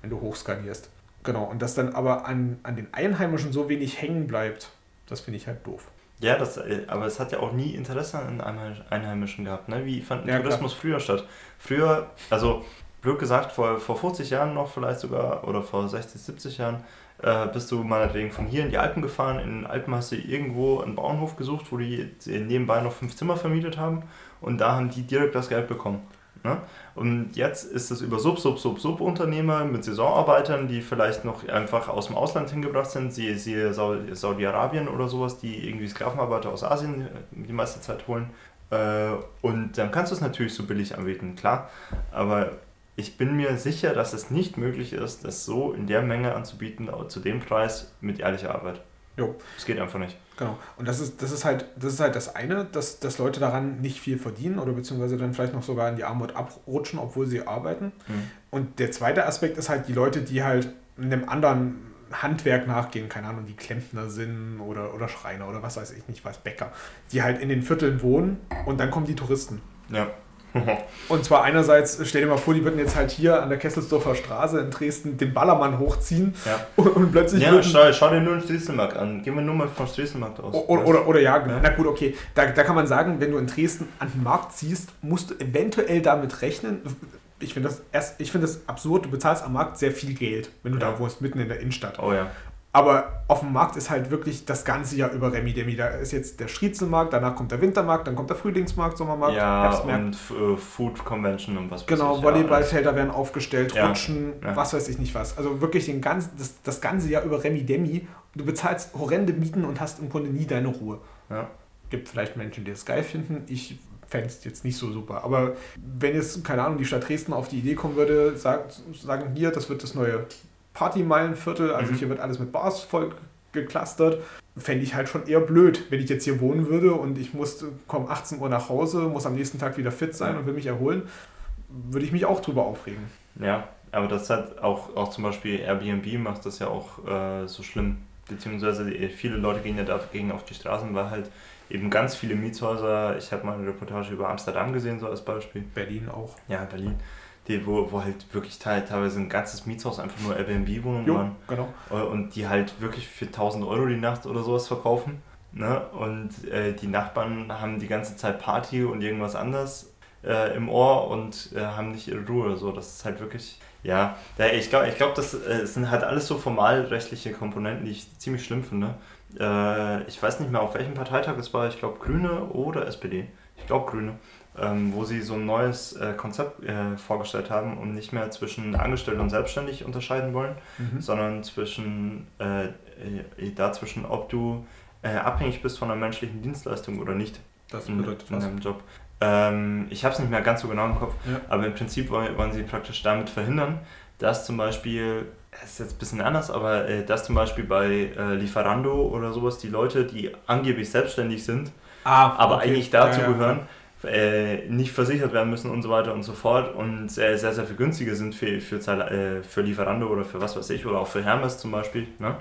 wenn du hochskalierst. Genau, und dass dann aber an, an den Einheimischen so wenig hängen bleibt, das finde ich halt doof. Ja, das, äh, aber es hat ja auch nie Interesse an Einheimischen gehabt. Ne? Wie fand ja, Tourismus klar. früher statt? Früher, also blöd gesagt, vor, vor 50 Jahren noch vielleicht sogar oder vor 60, 70 Jahren, äh, bist du meinetwegen von hier in die Alpen gefahren. In den Alpen hast du irgendwo einen Bauernhof gesucht, wo die nebenbei noch fünf Zimmer vermietet haben und da haben die direkt das Geld bekommen. Ne? Und jetzt ist es über Sub, Sub, Sub, Sub-Unternehmer mit Saisonarbeitern, die vielleicht noch einfach aus dem Ausland hingebracht sind, siehe, siehe Saudi-Arabien oder sowas, die irgendwie Sklavenarbeiter aus Asien äh, die meiste Zeit holen. Äh, und dann kannst du es natürlich so billig anbieten, klar. Aber ich bin mir sicher, dass es nicht möglich ist, das so in der Menge anzubieten, zu dem Preis mit ehrlicher Arbeit. Jo. Es geht einfach nicht. Genau. Und das ist, das ist halt, das ist halt das eine, dass, dass Leute daran nicht viel verdienen oder beziehungsweise dann vielleicht noch sogar in die Armut abrutschen, obwohl sie arbeiten. Mhm. Und der zweite Aspekt ist halt die Leute, die halt einem anderen Handwerk nachgehen, keine Ahnung, die Klempner sind oder, oder Schreiner oder was weiß ich nicht was, Bäcker, die halt in den Vierteln wohnen und dann kommen die Touristen. Ja. Und zwar einerseits, stell dir mal vor, die würden jetzt halt hier an der Kesselsdorfer Straße in Dresden den Ballermann hochziehen ja. und, und, plötzlich. Ja, schau, schau, dir nur den Strieselmarkt an. Gehen wir nur mal vom Strieselmarkt aus. Oder, oder, oder ja, ja, na gut, okay. Da, da kann man sagen, wenn du in Dresden an den Markt ziehst, musst du eventuell damit rechnen. Ich finde das, find das absurd, du bezahlst am Markt sehr viel Geld, wenn du ja. da wohnst, mitten in der Innenstadt. Oh ja. Aber auf dem Markt ist halt wirklich das ganze Jahr über Remi Demi. Da ist jetzt der Striezelmarkt, danach kommt der Wintermarkt, dann kommt der Frühlingsmarkt, Sommermarkt, ja, Herbstmarkt. und äh, Food Convention und was Genau, Volleyballfelder werden aufgestellt, ja, Rutschen, ja. was weiß ich nicht was. Also wirklich den ganzen, das, das ganze Jahr über Remi Demi. Du bezahlst horrende Mieten und hast im Grunde nie deine Ruhe. Ja. Gibt vielleicht Menschen, die es geil finden. Ich fände es jetzt nicht so super. Aber wenn jetzt, keine Ahnung, die Stadt Dresden auf die Idee kommen würde, sagt, sagen hier, das wird das neue Partymeilenviertel, also mhm. hier wird alles mit Bars voll geklustert. Fände ich halt schon eher blöd, wenn ich jetzt hier wohnen würde und ich muss, komme 18 Uhr nach Hause, muss am nächsten Tag wieder fit sein und will mich erholen, würde ich mich auch drüber aufregen. Ja, aber das hat auch, auch zum Beispiel Airbnb macht das ja auch äh, so schlimm. Beziehungsweise äh, viele Leute gehen ja dagegen auf die Straßen, weil halt eben ganz viele Mietshäuser, ich habe mal eine Reportage über Amsterdam gesehen, so als Beispiel. Berlin auch. Ja, Berlin die, wo, wo halt wirklich teilweise ein ganzes Mietshaus einfach nur Airbnb-Wohnungen waren. Genau. Äh, und die halt wirklich für 1000 Euro die Nacht oder sowas verkaufen. Ne? Und äh, die Nachbarn haben die ganze Zeit Party und irgendwas anderes äh, im Ohr und äh, haben nicht ihre Ruhe. So, das ist halt wirklich, ja, ich glaube, ich glaub, das äh, sind halt alles so formalrechtliche Komponenten, die ich ziemlich schlimm finde. Äh, ich weiß nicht mehr, auf welchem Parteitag es war, ich glaube Grüne oder SPD. Ich glaube Grüne ähm, wo sie so ein neues äh, Konzept äh, vorgestellt haben und nicht mehr zwischen angestellt und selbstständig unterscheiden wollen, mhm. sondern zwischen äh, äh, dazwischen, ob du äh, abhängig bist von einer menschlichen Dienstleistung oder nicht. Das bedeutet in, in deinem Job. Ähm, ich habe es nicht mehr ganz so genau im Kopf, ja. aber im Prinzip wollen, wollen sie praktisch damit verhindern, dass zum Beispiel, es ist jetzt ein bisschen anders, aber äh, dass zum Beispiel bei Lieferando oder sowas die Leute, die angeblich selbstständig sind, ah, aber okay. eigentlich dazu ja, ja, gehören, äh, nicht versichert werden müssen und so weiter und so fort und sehr, sehr, sehr viel günstiger sind für, für, äh, für Lieferando oder für was weiß ich oder auch für Hermes zum Beispiel. Ne?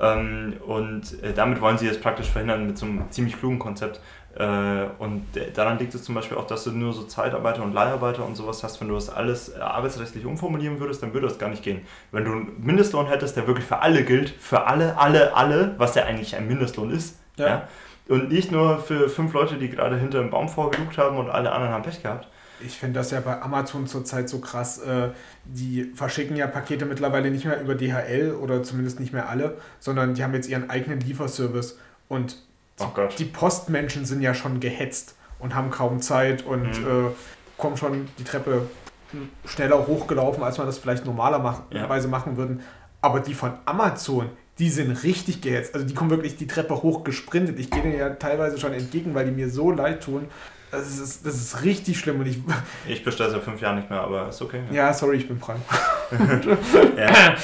Ähm, und äh, damit wollen sie es praktisch verhindern mit so einem ziemlich klugen Konzept. Äh, und daran liegt es zum Beispiel auch, dass du nur so Zeitarbeiter und Leiharbeiter und sowas hast. Wenn du das alles äh, arbeitsrechtlich umformulieren würdest, dann würde das gar nicht gehen. Wenn du einen Mindestlohn hättest, der wirklich für alle gilt, für alle, alle, alle, was ja eigentlich ein Mindestlohn ist, ja. ja und nicht nur für fünf Leute, die gerade hinter einem Baum vorgelugt haben und alle anderen haben Pech gehabt. Ich finde das ja bei Amazon zurzeit so krass. Äh, die verschicken ja Pakete mittlerweile nicht mehr über DHL oder zumindest nicht mehr alle, sondern die haben jetzt ihren eigenen Lieferservice. Und oh die Postmenschen sind ja schon gehetzt und haben kaum Zeit und mhm. äh, kommen schon die Treppe schneller hochgelaufen, als man das vielleicht normalerweise ja. machen würden. Aber die von Amazon, die sind richtig gehetzt. Also die kommen wirklich die Treppe hoch gesprintet. Ich gehe denen ja teilweise schon entgegen, weil die mir so leid tun. Das ist, das ist richtig schlimm. Und ich ich bestelle seit fünf Jahren nicht mehr, aber ist okay. Ja, ja sorry, ich bin krank. ja.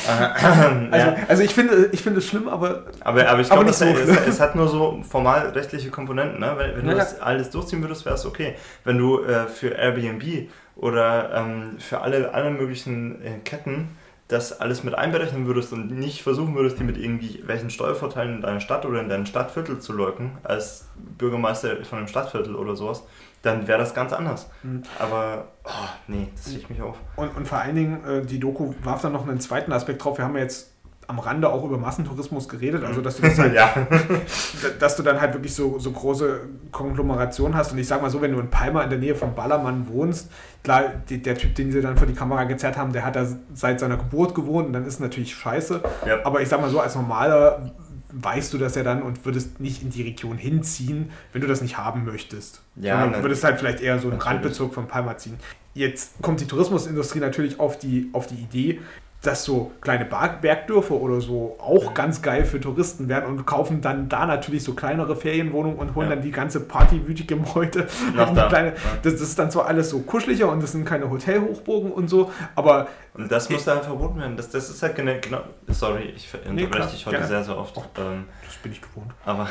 also, also ich finde ich finde es schlimm, aber. Aber, aber ich glaube, so es, es, hat nur so formal rechtliche Komponenten. Ne? Wenn, wenn ja. du das alles durchziehen würdest, wäre es okay. Wenn du äh, für Airbnb oder ähm, für alle, alle möglichen äh, Ketten das alles mit einberechnen würdest und nicht versuchen würdest, die mit irgendwie welchen Steuervorteilen in deiner Stadt oder in deinem Stadtviertel zu locken, als Bürgermeister von einem Stadtviertel oder sowas, dann wäre das ganz anders. Mhm. Aber, oh, nee, das riecht mich auf. Und, und vor allen Dingen, äh, die Doku warf dann noch einen zweiten Aspekt drauf. Wir haben ja jetzt am Rande auch über Massentourismus geredet, also dass du das halt, ja. dass du dann halt wirklich so, so große Konglomerationen hast. Und ich sag mal so, wenn du in Palma in der Nähe von Ballermann wohnst, klar, die, der Typ, den sie dann vor die Kamera gezerrt haben, der hat da seit seiner Geburt gewohnt und dann ist natürlich scheiße. Ja. Aber ich sag mal so, als normaler weißt du das ja dann und würdest nicht in die Region hinziehen, wenn du das nicht haben möchtest. Ja, du würdest halt vielleicht eher so einen Randbezug von Palma ziehen. Jetzt kommt die Tourismusindustrie natürlich auf die, auf die Idee, dass so kleine Bergdörfer oder so auch ganz geil für Touristen werden und kaufen dann da natürlich so kleinere Ferienwohnungen und holen ja. dann die ganze partywütige Meute. Da. Kleine, ja. das, das, ist dann zwar alles so kuscheliger und das sind keine Hotelhochburgen und so, aber. Und das muss da verboten werden. Das, das ist halt genau. sorry, ich unterbreche nee, dich heute gerne. sehr, sehr oft. Oh, ähm, das bin ich gewohnt. Aber,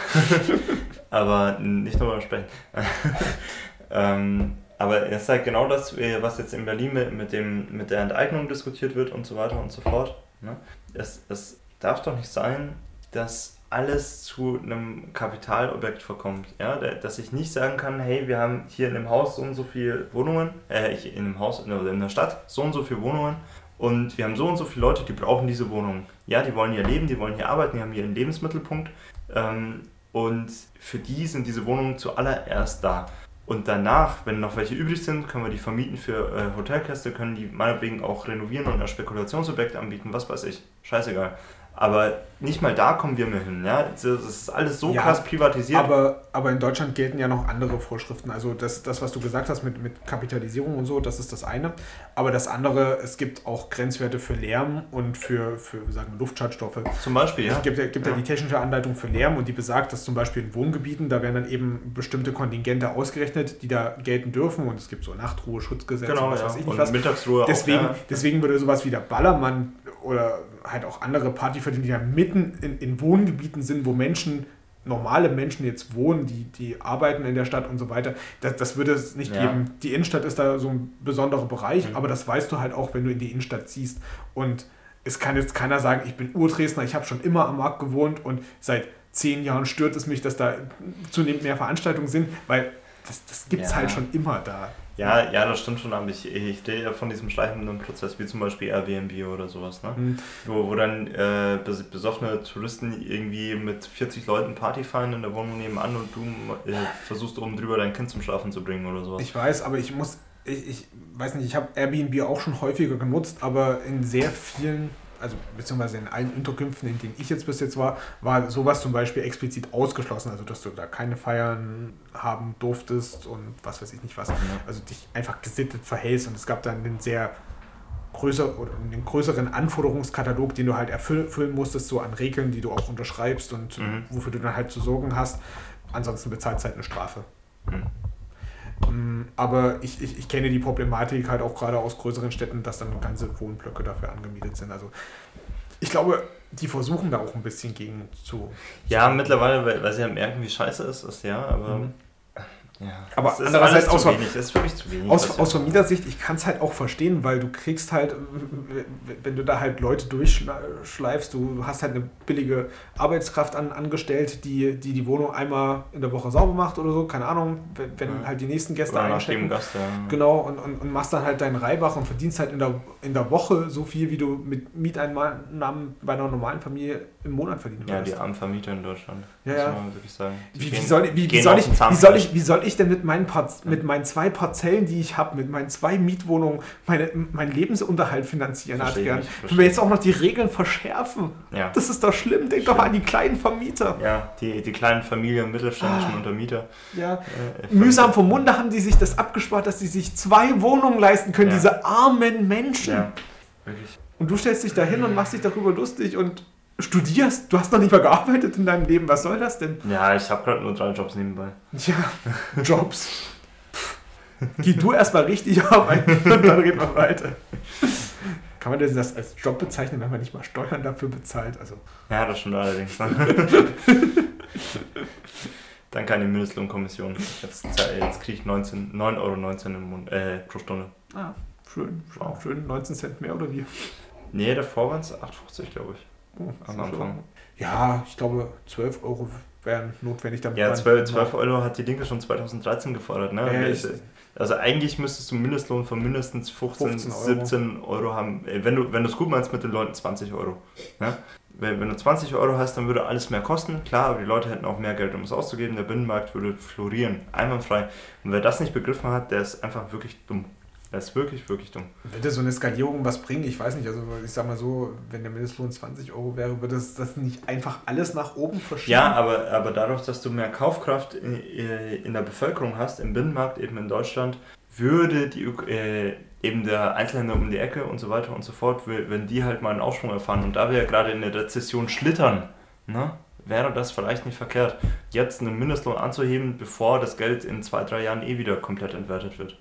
aber nicht nur sprechen. ähm, aber es ist halt genau das, was jetzt in Berlin mit, mit, dem, mit der Enteignung diskutiert wird und so weiter und so fort. Ne? Es, es darf doch nicht sein, dass alles zu einem Kapitalobjekt verkommt. Ja? Dass ich nicht sagen kann, hey, wir haben hier in dem Haus so und so viele Wohnungen, äh, in dem Haus, in der, in der Stadt so und so viele Wohnungen und wir haben so und so viele Leute, die brauchen diese Wohnungen. Ja, die wollen hier leben, die wollen hier arbeiten, die haben hier einen Lebensmittelpunkt ähm, und für die sind diese Wohnungen zuallererst da. Und danach, wenn noch welche übrig sind, können wir die vermieten für äh, Hotelgäste, können die meinetwegen auch renovieren und als Spekulationsobjekt anbieten, was weiß ich. Scheißegal. Aber nicht mal da kommen wir mehr hin. Ja? Das ist alles so ja, krass privatisiert. Aber, aber in Deutschland gelten ja noch andere Vorschriften. Also das, das, was du gesagt hast mit, mit Kapitalisierung und so, das ist das eine. Aber das andere, es gibt auch Grenzwerte für Lärm und für, für sagen wir, Luftschadstoffe. Zum Beispiel, ja. Es gibt, gibt ja. ja die technische Anleitung für Lärm und die besagt, dass zum Beispiel in Wohngebieten, da werden dann eben bestimmte Kontingente ausgerechnet, die da gelten dürfen. Und es gibt so Nachtruhe, Schutzgesetze genau, und was ja. weiß ich nicht und was. Mittagsruhe deswegen, auch, ja. deswegen würde sowas wie der Ballermann oder halt auch andere Partyviertel, die mitten in, in Wohngebieten sind, wo Menschen normale Menschen jetzt wohnen, die, die arbeiten in der Stadt und so weiter, das, das würde es nicht ja. geben. Die Innenstadt ist da so ein besonderer Bereich, mhm. aber das weißt du halt auch, wenn du in die Innenstadt ziehst. Und es kann jetzt keiner sagen, ich bin Urdresdner, ich habe schon immer am Markt gewohnt und seit zehn Jahren stört es mich, dass da zunehmend mehr Veranstaltungen sind, weil das, das gibt es ja. halt schon immer da. Ja, ja, das stimmt schon, aber ich, ich stehe ja von diesem schleichenden Prozess, wie zum Beispiel Airbnb oder sowas, ne? Mhm. Wo, wo dann äh, besoffene Touristen irgendwie mit 40 Leuten Party feiern in der Wohnung nebenan und du äh, versuchst oben drüber dein Kind zum Schlafen zu bringen oder sowas. Ich weiß, aber ich muss, ich, ich weiß nicht, ich habe Airbnb auch schon häufiger genutzt, aber in sehr vielen also beziehungsweise in allen Unterkünften, in denen ich jetzt bis jetzt war, war sowas zum Beispiel explizit ausgeschlossen. Also dass du da keine Feiern haben durftest und was weiß ich nicht was. Also dich einfach gesittet verhältst und es gab dann einen sehr größer oder einen größeren Anforderungskatalog, den du halt erfüllen musstest, so an Regeln, die du auch unterschreibst und mhm. wofür du dann halt zu sorgen hast. Ansonsten bezahlst halt eine Strafe. Mhm. Mm, aber ich, ich, ich kenne die Problematik halt auch gerade aus größeren Städten, dass dann ganze Wohnblöcke dafür angemietet sind. Also ich glaube, die versuchen da auch ein bisschen gegen zu. Ja, mittlerweile, weil, weil sie ja merken, wie scheiße es ist, ja, aber. Mhm. Ja, aber das ist andererseits aus, wenig, das ist wirklich zu wenig. Aus, aus Vermietersicht, ich kann es halt auch verstehen, weil du kriegst halt, wenn du da halt Leute durchschleifst, du hast halt eine billige Arbeitskraft an, angestellt, die, die die Wohnung einmal in der Woche sauber macht oder so, keine Ahnung, wenn, wenn ja. halt die nächsten Gäste einchecken. Gast, ja. Genau, und, und, und machst dann halt deinen Reibach und verdienst halt in der, in der Woche so viel, wie du mit Mieteinnahmen bei einer normalen Familie im Monat verdienen würdest. Ja, die armen Vermieter in Deutschland, ja, muss man wirklich sagen. Wie, wie, soll, wie, wie, soll ich, wie, soll ich, wie soll ich denn mit meinen, Parz mit meinen zwei Parzellen, die ich habe, mit meinen zwei Mietwohnungen, meine, meinen Lebensunterhalt finanzieren, Adrian? Wenn wir jetzt auch noch die Regeln verschärfen, ja. das ist doch schlimm. Denk schlimm. doch an die kleinen Vermieter. Ja, die, die kleinen Familien, mittelständischen ah, Untermieter. Ja. Äh, Mühsam vom Munde haben die sich das abgespart, dass sie sich zwei Wohnungen leisten können, ja. diese armen Menschen. Ja, wirklich. Und du stellst dich da hin und machst dich darüber lustig und studierst, du hast noch nicht mal gearbeitet in deinem Leben, was soll das denn? Ja, ich habe gerade nur drei Jobs nebenbei. Ja, Jobs. Geh du erstmal richtig arbeiten und dann reden wir weiter. Kann man das als Job bezeichnen, wenn man nicht mal Steuern dafür bezahlt? Also. Ja, das stimmt allerdings. Danke an die Mindestlohnkommission. Jetzt, jetzt kriege ich 9,19 Euro im Mund, äh, pro Stunde. Ah, schön. Wow. Schön, 19 Cent mehr oder wie? Nee, davor waren es 8,50 glaube ich. Oh, am Anfang. Ja, ich glaube 12 Euro wären notwendig. Damit ja, 12, 12 Euro hat die Linke schon 2013 gefordert. Ne? Äh, also eigentlich müsstest du Mindestlohn von mindestens 15, 15 Euro. 17 Euro haben. Wenn du wenn es gut meinst mit den Leuten, 20 Euro. Ne? Wenn, wenn du 20 Euro hast, dann würde alles mehr kosten. Klar, aber die Leute hätten auch mehr Geld, um es auszugeben. Der Binnenmarkt würde florieren, einwandfrei. Und wer das nicht begriffen hat, der ist einfach wirklich dumm. Das ist wirklich, wirklich dumm. Würde so eine Skalierung was bringen? Ich weiß nicht. Also ich sag mal so, wenn der Mindestlohn 20 Euro wäre, würde das, das nicht einfach alles nach oben verschieben? Ja, aber, aber dadurch, dass du mehr Kaufkraft in, in der Bevölkerung hast, im Binnenmarkt, eben in Deutschland, würde die äh, eben der Einzelhändler um die Ecke und so weiter und so fort, wenn die halt mal einen Aufschwung erfahren und da wir ja gerade in der Rezession schlittern, ne, wäre das vielleicht nicht verkehrt, jetzt einen Mindestlohn anzuheben, bevor das Geld in zwei, drei Jahren eh wieder komplett entwertet wird.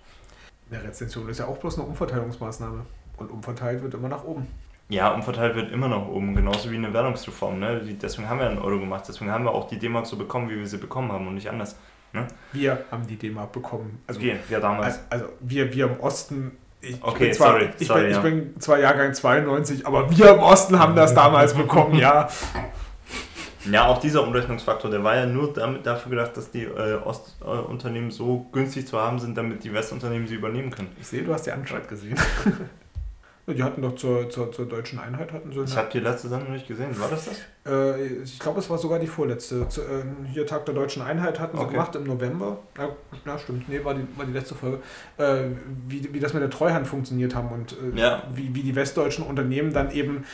Eine Rezension ist ja auch bloß eine Umverteilungsmaßnahme. Und umverteilt wird immer nach oben. Ja, umverteilt wird immer nach oben, genauso wie eine Währungsreform. Ne? Deswegen haben wir einen Euro gemacht, deswegen haben wir auch die D-Mark so bekommen, wie wir sie bekommen haben und nicht anders. Ne? Wir haben die D-Mark bekommen. Also, wir, wir damals. Also, wir, wir im Osten. Ich, okay, ich zwar, sorry. Ich, sorry, bin, ja. ich bin zwar Jahrgang 92, aber wir im Osten haben das damals bekommen, ja. Ja, auch dieser Umrechnungsfaktor, der war ja nur damit, dafür gedacht, dass die äh, Ostunternehmen so günstig zu haben sind, damit die Westunternehmen sie übernehmen können. Ich sehe, du hast die Anstalt gesehen. Die hatten doch zur, zur, zur deutschen Einheit hatten sie. Ich habe die letzte Sendung nicht gesehen. War das das? Äh, ich glaube, es war sogar die vorletzte. Zu, äh, hier Tag der deutschen Einheit hatten sie okay. gemacht im November. Ja, ja, stimmt. Nee, war die, war die letzte Folge. Äh, wie, wie das mit der Treuhand funktioniert haben und äh, ja. wie, wie die westdeutschen Unternehmen dann eben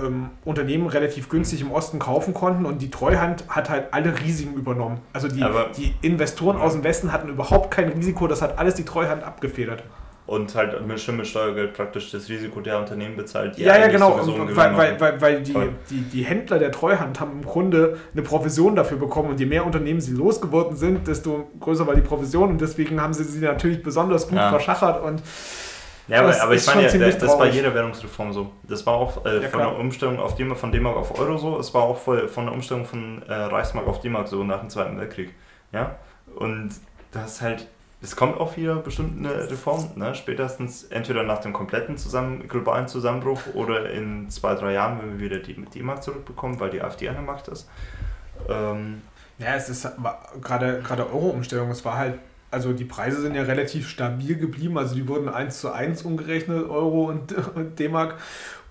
ähm, Unternehmen relativ günstig im Osten kaufen konnten und die Treuhand hat halt alle Risiken übernommen. Also die, die Investoren aus dem Westen hatten überhaupt kein Risiko, das hat alles die Treuhand abgefedert und halt mit schön Steuergeld praktisch das Risiko der Unternehmen bezahlt. ja, ja, genau, weil, weil, weil, weil die, die, die Händler der Treuhand haben im Grunde eine Provision dafür bekommen und je mehr Unternehmen sie losgeworden sind, desto größer war die Provision und deswegen haben sie sie natürlich besonders gut ja. verschachert und ja, aber, aber ich meine, ja, das traurig. war jeder Währungsreform so. Das war auch äh, ja, von der Umstellung auf D von D-Mark auf Euro so. Es war auch von der Umstellung von äh, Reichsmark auf D-Mark so nach dem Zweiten Weltkrieg. Ja? Und das halt es kommt auch wieder bestimmt eine Reform, ne? spätestens entweder nach dem kompletten zusammen, globalen Zusammenbruch oder in zwei, drei Jahren, wenn wir wieder die mit D-Mark zurückbekommen, weil die AfD an der Macht ist. Ähm, ja, es ist gerade gerade Euro-Umstellung, es war halt, also die Preise sind ja relativ stabil geblieben, also die wurden 1 zu 1 umgerechnet, Euro und, und D-Mark.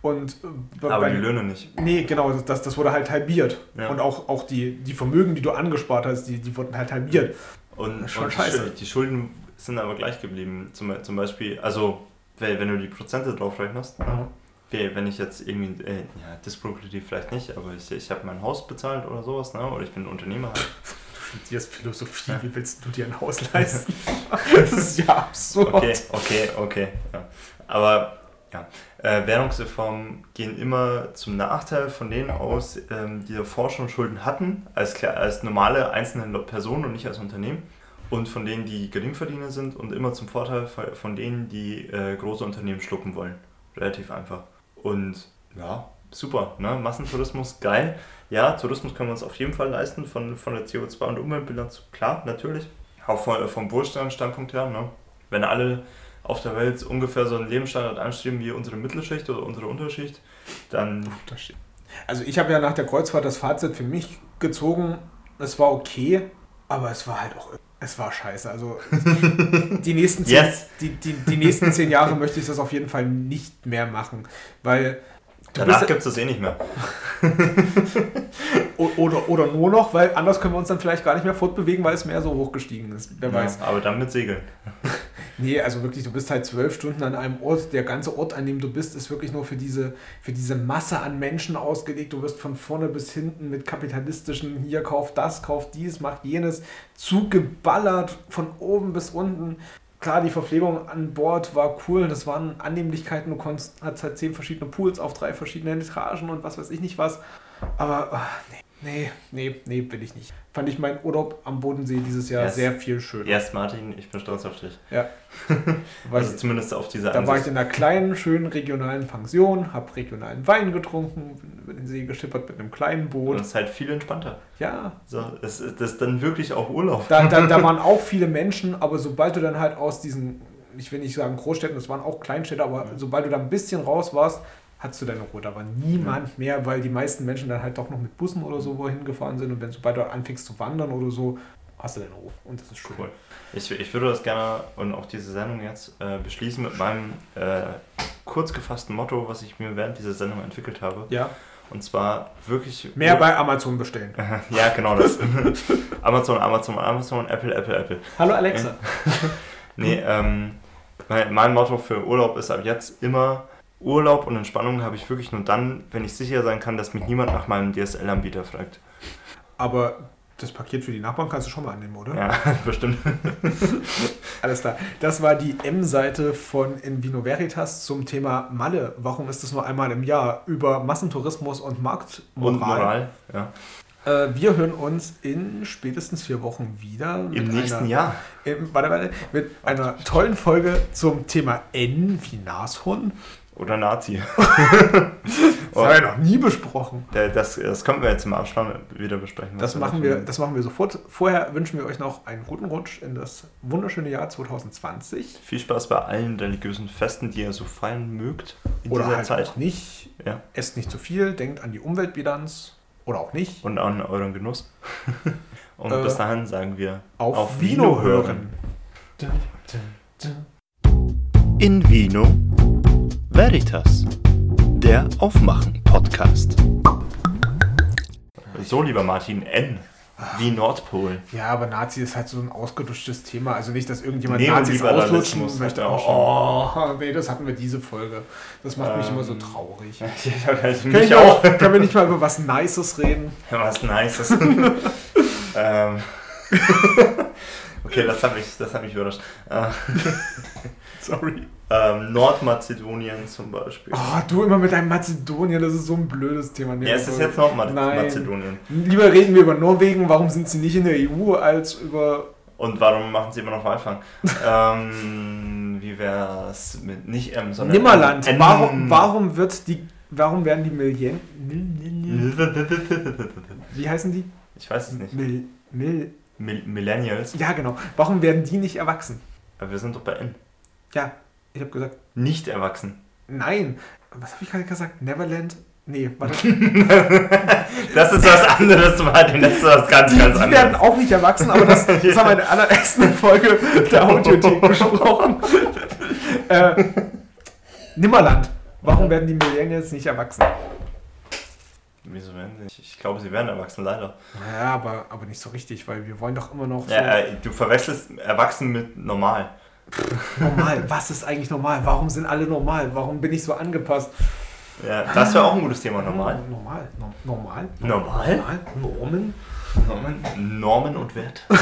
Und äh, Aber bei, die Löhne nicht. Nee, genau, das, das wurde halt halbiert. Ja. Und auch, auch die, die Vermögen, die du angespart hast, die, die wurden halt halbiert. Und, schon und scheiße. Die, Schulden sind aber gleich geblieben. Zum, zum Beispiel, also wenn du die Prozente drauf rechnest, ne? wenn ich jetzt irgendwie, äh, ja, disproportiv vielleicht nicht, aber ich, ich habe mein Haus bezahlt oder sowas, ne? oder ich bin Unternehmer. Halt. Studierst Philosophie, wie willst du dir ein Haus leisten? das ist ja absurd. Okay, okay, okay. Ja. Aber ja, äh, Währungsreformen gehen immer zum Nachteil von denen aus, ähm, die davor schon Schulden hatten, als, als normale einzelne Personen und nicht als Unternehmen. Und von denen, die Geringverdiener sind und immer zum Vorteil von denen, die äh, große Unternehmen schlucken wollen. Relativ einfach. Und ja, super, ne? Massentourismus, geil. Ja, Tourismus können wir uns auf jeden Fall leisten, von, von der CO2- und Umweltbilanz, klar, natürlich. Auch vom, vom Wohlstandsstandpunkt her, ne? Wenn alle auf der Welt ungefähr so einen Lebensstandard anstreben wie unsere Mittelschicht oder unsere Unterschicht, dann. Also ich habe ja nach der Kreuzfahrt das Fazit für mich gezogen, es war okay, aber es war halt auch es war scheiße. Also die nächsten, zehn, yes. die, die, die nächsten zehn Jahre möchte ich das auf jeden Fall nicht mehr machen. Weil. Danach gibt es das eh nicht mehr. oder, oder nur noch, weil anders können wir uns dann vielleicht gar nicht mehr fortbewegen, weil es mehr so hochgestiegen ist. Wer ja, weiß. Aber dann mit Segeln. Nee, also wirklich, du bist halt zwölf Stunden an einem Ort. Der ganze Ort, an dem du bist, ist wirklich nur für diese, für diese Masse an Menschen ausgelegt. Du wirst von vorne bis hinten mit kapitalistischen, hier kauf das, kauf dies, mach jenes, zugeballert von oben bis unten. Klar, die Verpflegung an Bord war cool. Das waren Annehmlichkeiten. Du konntest, hast halt zehn verschiedene Pools auf drei verschiedenen Etagen und was weiß ich nicht was. Aber ach, nee. Nee, nee, nee, will ich nicht. Fand ich meinen Urlaub am Bodensee dieses Jahr yes. sehr viel schöner. Yes, Martin, ich bin stolz auf dich. Ja. also ich, zumindest auf diese Da Ansicht. war ich in einer kleinen, schönen regionalen Pension, habe regionalen Wein getrunken, bin über den See geschippert mit einem kleinen Boot. Und das ist halt viel entspannter. Ja. So, das, das ist dann wirklich auch Urlaub. Da, da, da waren auch viele Menschen, aber sobald du dann halt aus diesen, ich will nicht sagen Großstädten, das waren auch Kleinstädte, aber sobald du da ein bisschen raus warst, hattest du deine Ruhe. Da war niemand ja. mehr, weil die meisten Menschen dann halt doch noch mit Bussen oder so wohin gefahren sind. Und wenn sobald du anfängst zu wandern oder so, hast du deine Ruhe. Und das ist schön. Cool. Ich, ich würde das gerne und auch diese Sendung jetzt äh, beschließen mit meinem äh, kurz gefassten Motto, was ich mir während dieser Sendung entwickelt habe. Ja. Und zwar wirklich. Mehr bei Amazon bestellen. ja, genau das. Amazon, Amazon, Amazon, Apple, Apple, Apple. Hallo Alexa. nee, ähm, mein, mein Motto für Urlaub ist ab jetzt immer Urlaub und Entspannung habe ich wirklich nur dann, wenn ich sicher sein kann, dass mich niemand nach meinem DSL-Anbieter fragt. Aber das Paket für die Nachbarn kannst du schon mal annehmen, oder? Ja, bestimmt. Alles klar. Das war die M-Seite von Invino Veritas zum Thema Malle. Warum ist das nur einmal im Jahr? Über Massentourismus und Marktmoral. Und Moral, ja. Äh, wir hören uns in spätestens vier Wochen wieder. Im nächsten einer, Jahr. Im, warte, warte, mit einer tollen Folge zum Thema N wie Nashorn. Oder Nazi. das haben wir noch nie besprochen. Das, das können wir jetzt im Abspann wieder besprechen. Das machen, wir, das machen wir sofort. Vorher wünschen wir euch noch einen guten Rutsch in das wunderschöne Jahr 2020. Viel Spaß bei allen religiösen Festen, die ihr so feiern mögt in Oder dieser halt Zeit. Auch nicht. Ja. Esst nicht zu viel, denkt an die Umweltbilanz. Oder auch nicht. Und an euren Genuss. Und äh, bis dahin sagen wir auf, auf Vino, Vino hören. hören. In Vino Veritas, der Aufmachen-Podcast. So, lieber Martin, N. Wie Nordpol. Ja, aber Nazi ist halt so ein ausgeduschtes Thema. Also nicht, dass irgendjemand Nazis auslutschen möchte. Oh, oh, nee, das hatten wir diese Folge. Das macht ähm, mich immer so traurig. Ja, können, ich auch, können wir nicht mal über was Nices reden? Was Nices. ähm. okay, das hat mich, das hat mich überrascht. Äh. Sorry. Ähm, Nordmazedonien zum Beispiel. Oh, du immer mit deinem Mazedonien, das ist so ein blödes Thema. Nee, ja, es ist jetzt Nordmazedonien. Lieber reden wir über Norwegen, warum sind sie nicht in der EU, als über. Und warum machen sie immer noch Walfang? ähm, wie wäre es mit nicht M, sondern. Nimmerland. M. Warum, warum wird die. Warum werden die Millionen. Wie heißen die? Ich weiß es nicht. Mil, Mil, Millennials? Ja, genau. Warum werden die nicht erwachsen? Aber wir sind doch bei N. Ja, ich habe gesagt. Nicht erwachsen. Nein. Was habe ich gerade gesagt? Neverland? Nee, warte. das ist was anderes, Martin. Das ist was ganz, die, ganz anderes. Die werden auch nicht erwachsen, aber das, das haben wir in der allerersten Folge der Audiothek besprochen. äh, Nimmerland. Warum werden die Millennials nicht erwachsen? Wieso werden sie nicht? Ich glaube, sie werden erwachsen, leider. Ja, aber, aber nicht so richtig, weil wir wollen doch immer noch. So ja, äh, du verwechselst erwachsen mit normal normal, was ist eigentlich normal? Warum sind alle normal? Warum bin ich so angepasst? Ja, das wäre auch ein gutes Thema, normal. Normal. No- Normal. Normal? Normen. Normen, Normen und Werte.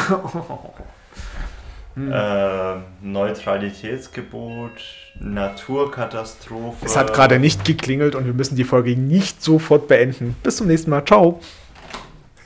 äh, Neutralitätsgebot, Naturkatastrophe. Es hat gerade nicht geklingelt und wir müssen die Folge nicht sofort beenden. Bis zum nächsten Mal. Ciao.